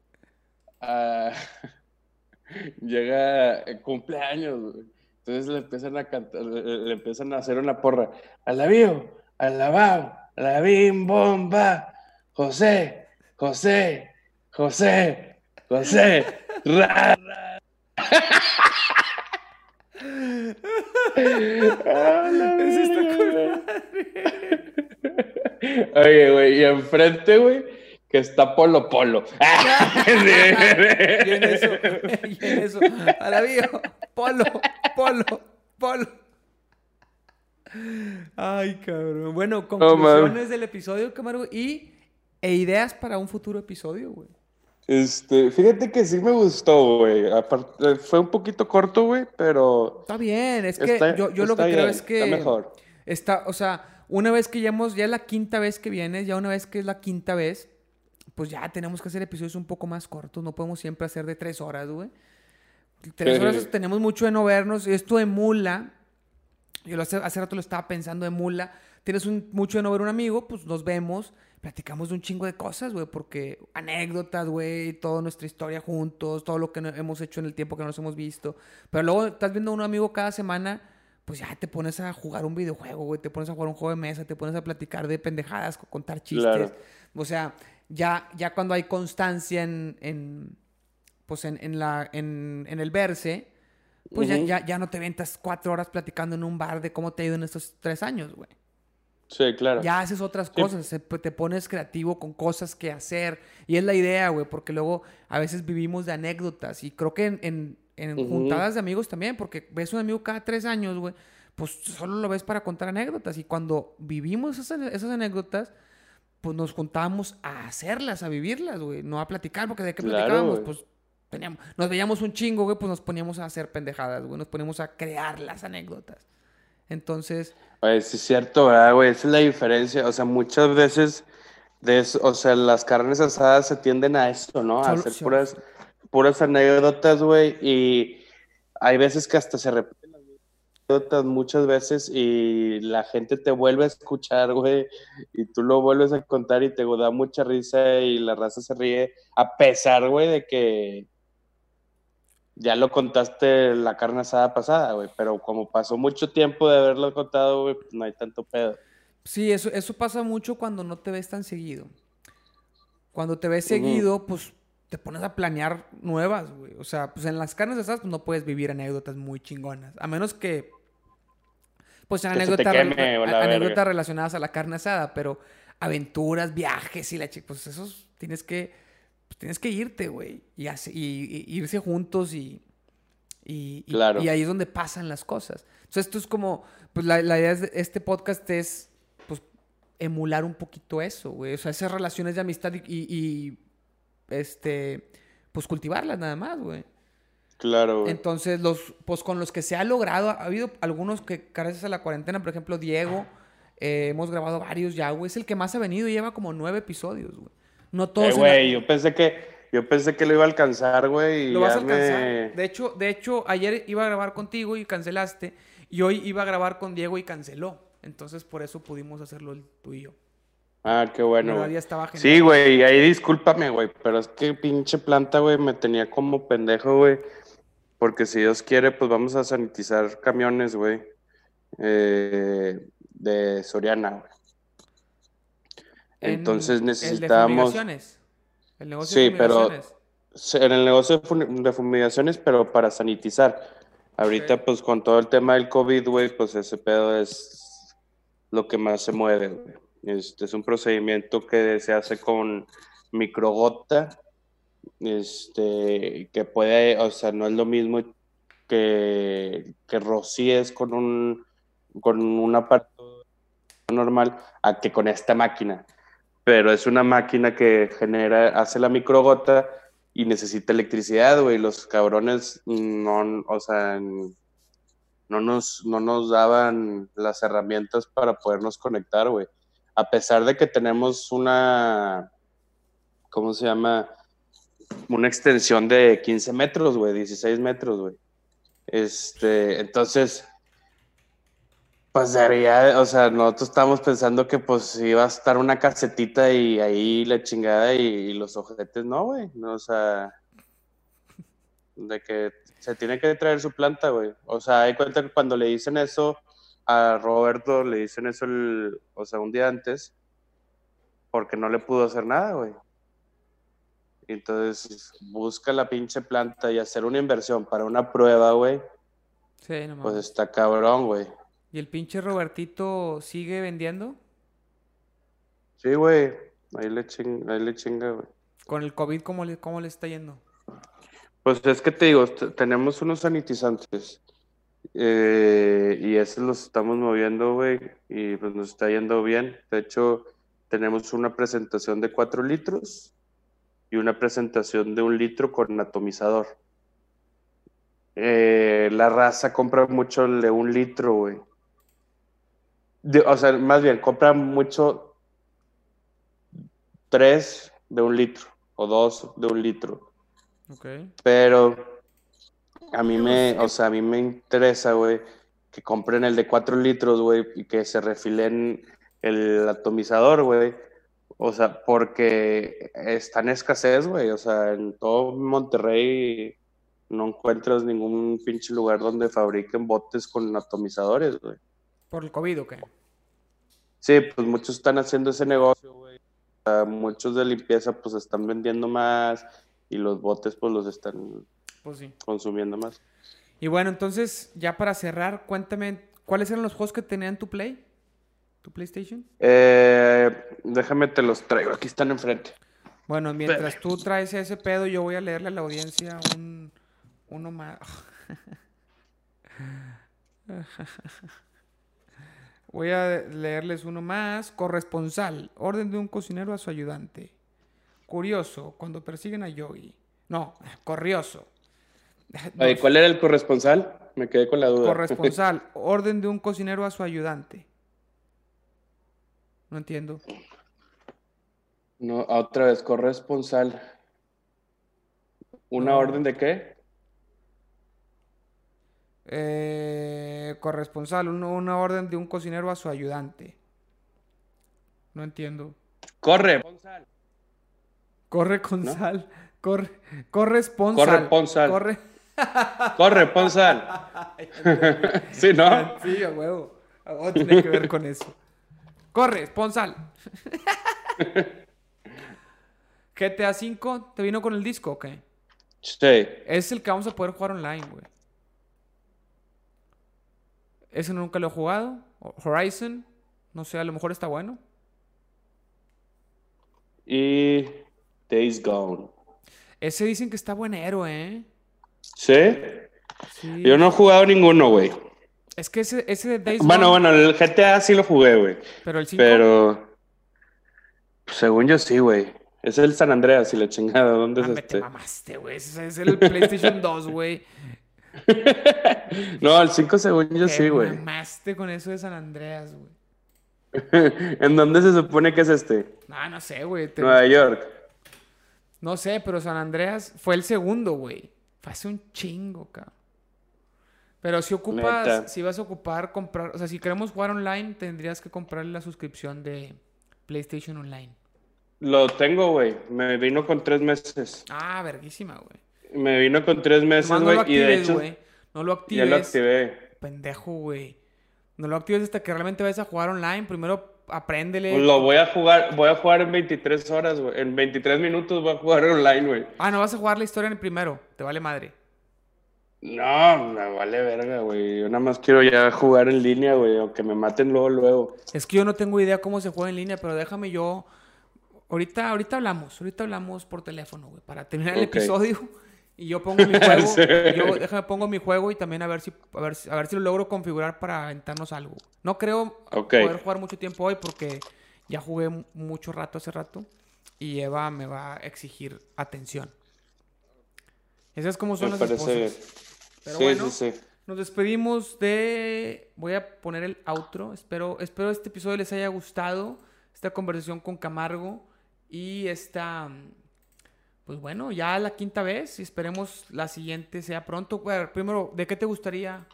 llega cumpleaños, güey. Entonces le empiezan a cantar, le, empiezan a hacer una porra. Alabío, alabao, alabim, bomba, José, José, José, José, ra, ra. Eso está Oye, güey, y enfrente, güey, que está Polo Polo. y en eso, y en eso, alabío, Polo, Polo, Polo. Ay, cabrón. Bueno, conclusiones del episodio, Camargo, y e ideas para un futuro episodio, güey. Este, fíjate que sí me gustó, güey. Aparte, fue un poquito corto, güey, pero. Está bien, es que yo, yo lo que creo es que. Está mejor. Está, o sea, una vez que ya hemos, ya es la quinta vez que vienes, ya una vez que es la quinta vez, pues ya tenemos que hacer episodios un poco más cortos. No podemos siempre hacer de tres horas, güey. Tres horas tenemos mucho de no vernos. Esto emula. Yo hace, hace rato lo estaba pensando, emula. Tienes un, mucho de no ver un amigo, pues nos vemos, platicamos de un chingo de cosas, güey, porque anécdotas, güey, toda nuestra historia juntos, todo lo que hemos hecho en el tiempo que nos hemos visto. Pero luego estás viendo a un amigo cada semana, pues ya te pones a jugar un videojuego, güey, te pones a jugar un juego de mesa, te pones a platicar de pendejadas, contar chistes. O sea, ya, ya cuando hay constancia en pues en, la, en, el verse, pues ya, ya, no te ventas cuatro horas platicando en un bar de cómo te ha ido en estos tres años, güey. Sí, claro. Ya haces otras cosas, te pones creativo con cosas que hacer. Y es la idea, güey, porque luego a veces vivimos de anécdotas. Y creo que en, en, juntadas de amigos también, porque ves un amigo cada tres años, güey, pues solo lo ves para contar anécdotas. Y cuando vivimos esas, esas anécdotas, pues nos juntábamos a hacerlas, a vivirlas, güey, no a platicar, porque de qué platicábamos, pues nos veíamos un chingo, güey, pues nos poníamos a hacer pendejadas, güey, nos poníamos a crear las anécdotas. Entonces... Pues sí es cierto, ¿verdad, güey? Esa es la diferencia. O sea, muchas veces, de eso, o sea, las carnes asadas se tienden a eso, ¿no? A hacer puras, puras anécdotas, güey, y hay veces que hasta se repiten las anécdotas muchas veces y la gente te vuelve a escuchar, güey, y tú lo vuelves a contar y te da mucha risa y la raza se ríe, a pesar, güey, de que ya lo contaste la carne asada pasada, güey, pero como pasó mucho tiempo de haberlo contado, güey, pues no hay tanto pedo. Sí, eso, eso pasa mucho cuando no te ves tan seguido. Cuando te ves seguido, pues te pones a planear nuevas, güey. O sea, pues en las carnes asadas pues, no puedes vivir anécdotas muy chingonas. A menos que, pues sean anécdotas, anécdotas relacionadas a la carne asada, pero aventuras, viajes y la chica, pues esos tienes que pues, tienes que irte, güey. Y, y, irse juntos y, y, y, ahí es donde pasan las cosas. Entonces, esto es como, pues la, idea de este podcast es, pues, emular un poquito eso, güey. O sea, esas relaciones de amistad y, este, pues, cultivarlas nada más, güey. Claro. Güey. Entonces, los, pues, con los que se ha logrado, ha habido algunos que, gracias a la cuarentena, por ejemplo, Diego, eh, hemos grabado varios ya, güey. Es el que más ha venido y lleva como nueve episodios, güey. No todos. Eh, güey, yo pensé que yo pensé que lo iba a alcanzar, güey. Lo vas a alcanzar. De hecho, de hecho, ayer iba a grabar contigo y cancelaste. Y hoy iba a grabar con Diego y canceló. Entonces, por eso pudimos hacerlo tú y yo. Ah, qué bueno. estaba sí, güey, ahí discúlpame, güey. Pero es que pinche planta, güey, me tenía como pendejo, güey. Porque si Dios quiere, pues vamos a sanitizar camiones, güey. Eh, de Soriana, güey. Entonces necesitábamos... El de El negocio sí, pero en el negocio de fumigaciones, pero para sanitizar. Ahorita, pues con todo el tema del COVID, güey, pues ese pedo es lo que más se mueve, güey. Este es un procedimiento que se hace con microgota, este, que puede, o sea, no es lo mismo que, que rocíes con un, con un aparato normal a que con esta máquina. Pero es una máquina que genera, hace la microgota y necesita electricidad, güey. Los cabrones no, o sea, no nos, no nos daban las herramientas para podernos conectar, güey. A pesar de que tenemos una, ¿cómo se llama? Una extensión de 15 metros, güey, 16 metros, güey. Este, entonces, pues debería, o sea, nosotros estábamos pensando que pues iba a estar una casetita y ahí la chingada y, los ojetes, no, güey, no, o sea, de que se tiene que traer su planta, güey. O sea, hay cuenta que cuando le dicen eso a Roberto, le dicen eso, el, o sea, un día antes, porque no le pudo hacer nada, güey. Entonces, busca la pinche planta y hacer una inversión para una prueba, güey. Sí, no Pues está cabrón, güey. ¿Y el pinche Robertito sigue vendiendo? Sí, güey. Ahí le, chinga, güey. ¿Con el COVID cómo le, cómo le está yendo? Pues es que te digo, tenemos unos sanitizantes. Eh, y esos los estamos moviendo, güey. Y pues nos está yendo bien. De hecho, tenemos una presentación de 4 litros y una presentación de un litro con atomizador. Eh, la raza compra mucho el de un litro, güey o sea, más bien, compra mucho tres de un litro o dos de un litro. Pero a mí me, o sea, a mí me interesa, güey, que compren el de cuatro litros, güey, y que se refilen el atomizador, güey. O sea, porque está en escasez, güey. O sea, en todo Monterrey no encuentras ningún pinche lugar donde fabriquen botes con atomizadores, güey. ¿Por el COVID o qué? Sí, pues muchos están haciendo ese negocio, güey. muchos de limpieza pues están vendiendo más y los botes pues los están pues consumiendo más. Y bueno, entonces ya para cerrar, cuéntame, ¿cuáles eran los juegos que tenían tu Play? ¿Tu PlayStation? Eh, déjame te los traigo, aquí están enfrente. Bueno, mientras tú traes ese pedo, yo voy a leerle a la audiencia un, uno más. Voy a leerles uno más. Corresponsal. Orden de un cocinero a su ayudante. Curioso. Cuando persiguen a Yogi. No, corrioso. ¿Cuál era el corresponsal? Me quedé con la duda. Corresponsal. Orden de un cocinero a su ayudante. No entiendo. No, otra vez, corresponsal. ¿Una orden de qué? Eh, corresponsal, una orden de un cocinero a su ayudante. No entiendo. Corre, Corre con sal. Corre, corresponsal. Corre, Corre. Corre, Ponsal. sí, ¿no? Sí, a huevo. A tiene que ver con eso. Corre, Ponsal. GTA 5, ¿te vino con el disco o qué? Sí. Es el que vamos a poder jugar online, güey. Ese nunca lo he jugado. Horizon, no sé, a lo mejor está bueno. Y Days Gone. Ese dicen que está buen héroe, ¿eh? ¿Sí? Yo no he jugado ninguno, güey. Es que ese, ese de Days Bueno, bueno, el GTA sí lo jugué, güey. Pero el 5. Pero. según yo sí, güey. Es el San Andreas y la chingada. ¿Dónde es ah, este? te mamaste, güey. Es el PlayStation 2, güey. no, al 5 segundos sí, güey. Mamaste con eso de San Andreas, güey. ¿En dónde se supone que es este? No, no sé, güey. Nueva York. No sé, pero San Andreas fue el segundo, güey. Fue hace un chingo, cabrón. Pero si ocupas, si vas a ocupar comprar, o sea, si queremos jugar online, tendrías que comprarle la suscripción de PlayStation Online. Lo tengo, güey. Me vino con tres meses. Ah, verguísima, güey. Me vino con tres meses, güey. y de hecho. No lo actives. Ya lo activé. Pendejo, güey. No lo actives hasta que realmente vayas a jugar online. Primero apréndele. Pues lo voy a jugar, voy a jugar en 23 horas, güey. En 23 minutos voy a jugar online, güey. Ah, no vas a jugar la historia en el primero. Te vale madre. No, me vale verga, güey. Yo nada más quiero ya jugar en línea, güey, o que me maten luego, luego. Es que yo no tengo idea cómo se juega en línea, pero déjame yo. Ahorita, ahorita hablamos, ahorita hablamos por teléfono, güey, para terminar el episodio. Y yo pongo mi juego. yo déjame pongo mi juego y también a ver si a ver, a ver si lo logro configurar para aventarnos algo. No creo poder jugar mucho tiempo hoy porque ya jugué mucho rato hace rato y Eva me va a exigir atención. Esas es como son las cosas. Pero bueno, nos despedimos de. Voy a poner el outro. Espero, espero este episodio les haya gustado. Esta conversación con Camargo. Y esta. Pues bueno, ya la quinta vez. Y esperemos la siguiente sea pronto. primero, ¿de qué te gustaría?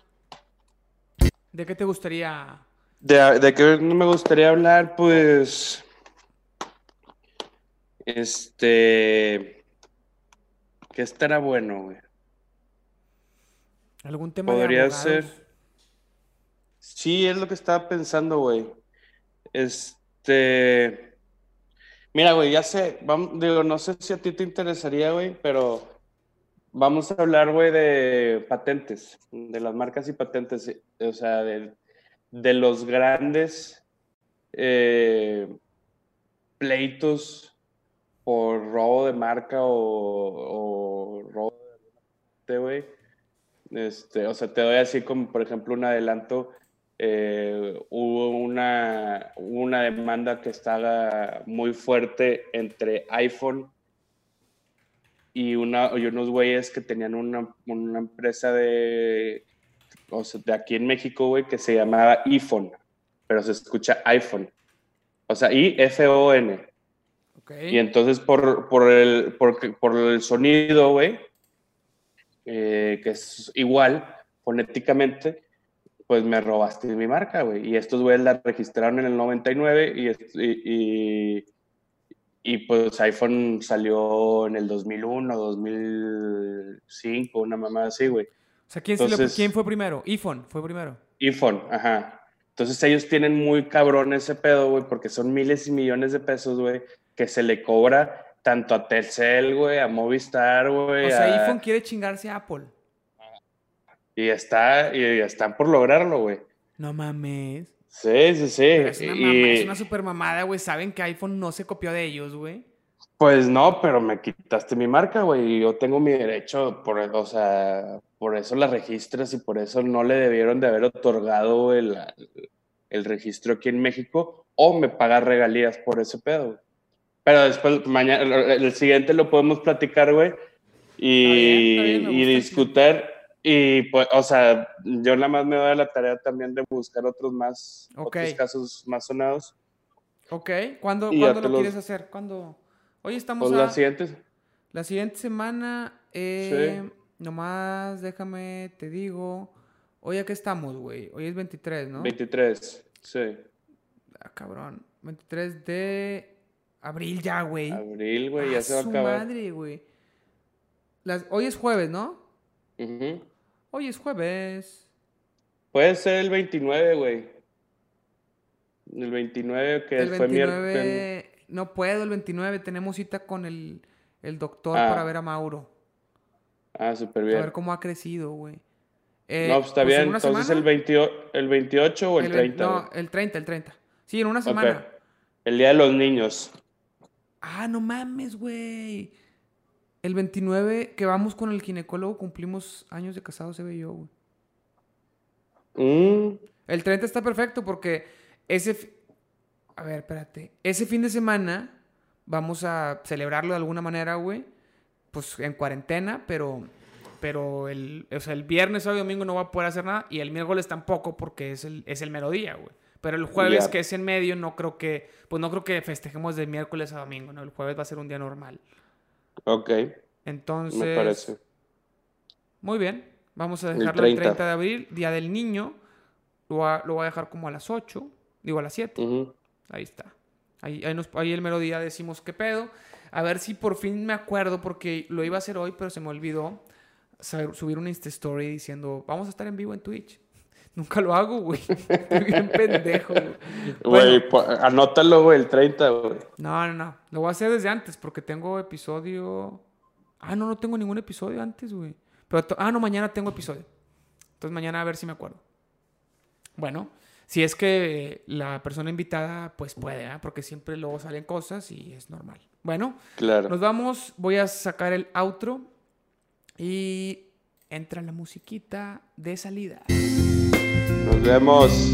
¿De qué te gustaría? De, de qué no me gustaría hablar, pues. Este. Que estará bueno, güey. ¿Algún tema Podría ser. Sí, es lo que estaba pensando, güey. Este. Mira, güey, ya sé. Digo, no sé si a ti te interesaría, güey, pero vamos a hablar, güey, de patentes, de las marcas y patentes, o sea, de, los grandes eh, pleitos por robo de marca o, o robo de güey este, o sea, te doy así como, por ejemplo, un adelanto. Eh, hubo una, una demanda que estaba muy fuerte entre iPhone y, una, y unos güeyes que tenían una, una empresa de, o sea, de aquí en México, güey, que se llamaba iPhone, pero se escucha iPhone. O sea, I-F-O-N. Okay. Y entonces por, por, el, por, por el sonido, güey, eh, que es igual fonéticamente, pues me robaste mi marca, güey. Y estos güeyes la registraron en el 99 y, y, y, pues iPhone salió en el 2001, 2005, una mamá así, güey. O sea, ¿quién, ¿quién fue primero? iPhone fue primero. iPhone, ajá. Entonces ellos tienen muy cabrón ese pedo, güey, porque son miles y millones de pesos, güey, que se le cobra tanto a Telcel, güey, a Movistar, güey. O sea, iPhone quiere chingarse a Apple. Y está, y están por lograrlo, güey. No mames. Sí, sí, sí. es, una es una super mamada, güey. Saben que iPhone no se copió de ellos, güey. Pues no, pero me quitaste mi marca, güey. Y yo tengo mi derecho, por, o sea, por eso la registras y por eso no le debieron de haber otorgado el, el registro aquí en México o me pagar regalías por ese pedo. Güey. Pero después, mañana, el siguiente lo podemos platicar, güey, y, y discutir. Y pues, o sea, yo nada más me doy la tarea también de buscar otros más, otros casos más sonados. Ok, ¿cuándo, ¿cuándo lo quieres hacer? ¿Cuándo? Hoy estamos pues la siguiente. La siguiente semana, eh, nomás déjame, te digo. Hoy aquí estamos, güey. Hoy es 23, ¿no? 23, sí. Ah, cabrón. 23 de Abril ya, güey. Abril, güey, ya se va a acabar. madre, güey. Hoy es jueves, ¿no? Hoy es jueves. Puede ser el 29, güey. El 29 que fue miércoles. No puedo, el 29 tenemos cita con el, doctor ah. para ver a Mauro. Ah, súper bien. A ver cómo ha crecido, güey. Eh, no, pues está pues, bien. Entonces el, 28, el 28 o el, 30. No, el 30, el 30. Sí, en una semana. El día de los niños. Ah, no mames, güey. El 29 que vamos con el ginecólogo cumplimos años de casado, se ve yo, güey. Mm. El 30 está perfecto porque ese... A ver, espérate. Ese fin de semana vamos a celebrarlo de alguna manera, güey. Pues en cuarentena, pero... Pero el, o sea, el viernes, sábado y domingo no va a poder hacer nada. Y el miércoles tampoco porque es el, es el mero día, güey. Pero el jueves, que es en medio, no creo que, pues no creo que festejemos de miércoles a domingo, ¿no? El jueves va a ser un día normal. Ok. Entonces. Me parece. Muy bien. Vamos a dejarlo el 30. de abril, Día del Niño. Lo, voy a dejar como a las 8, digo a las 7. Ahí está. Ahí, ahí, el mero día decimos qué pedo. A ver si por fin me acuerdo, porque lo iba a hacer hoy, pero se me olvidó subir una Insta Story diciendo, vamos a estar en vivo en Twitch. Nunca lo hago, güey. Estoy bien pendejo, güey. anótalo, güey, el 30, güey. No, no, no. Lo voy a hacer desde antes porque tengo episodio. Ah, no, no tengo ningún episodio antes, güey. Pero ah, no, mañana tengo episodio. Entonces mañana a ver si me acuerdo. Bueno, si es que la persona invitada, pues puede, ¿eh? porque siempre luego salen cosas y es normal. Bueno, claro. nos vamos. Voy a sacar el outro y entra la musiquita de salida. Nos vemos.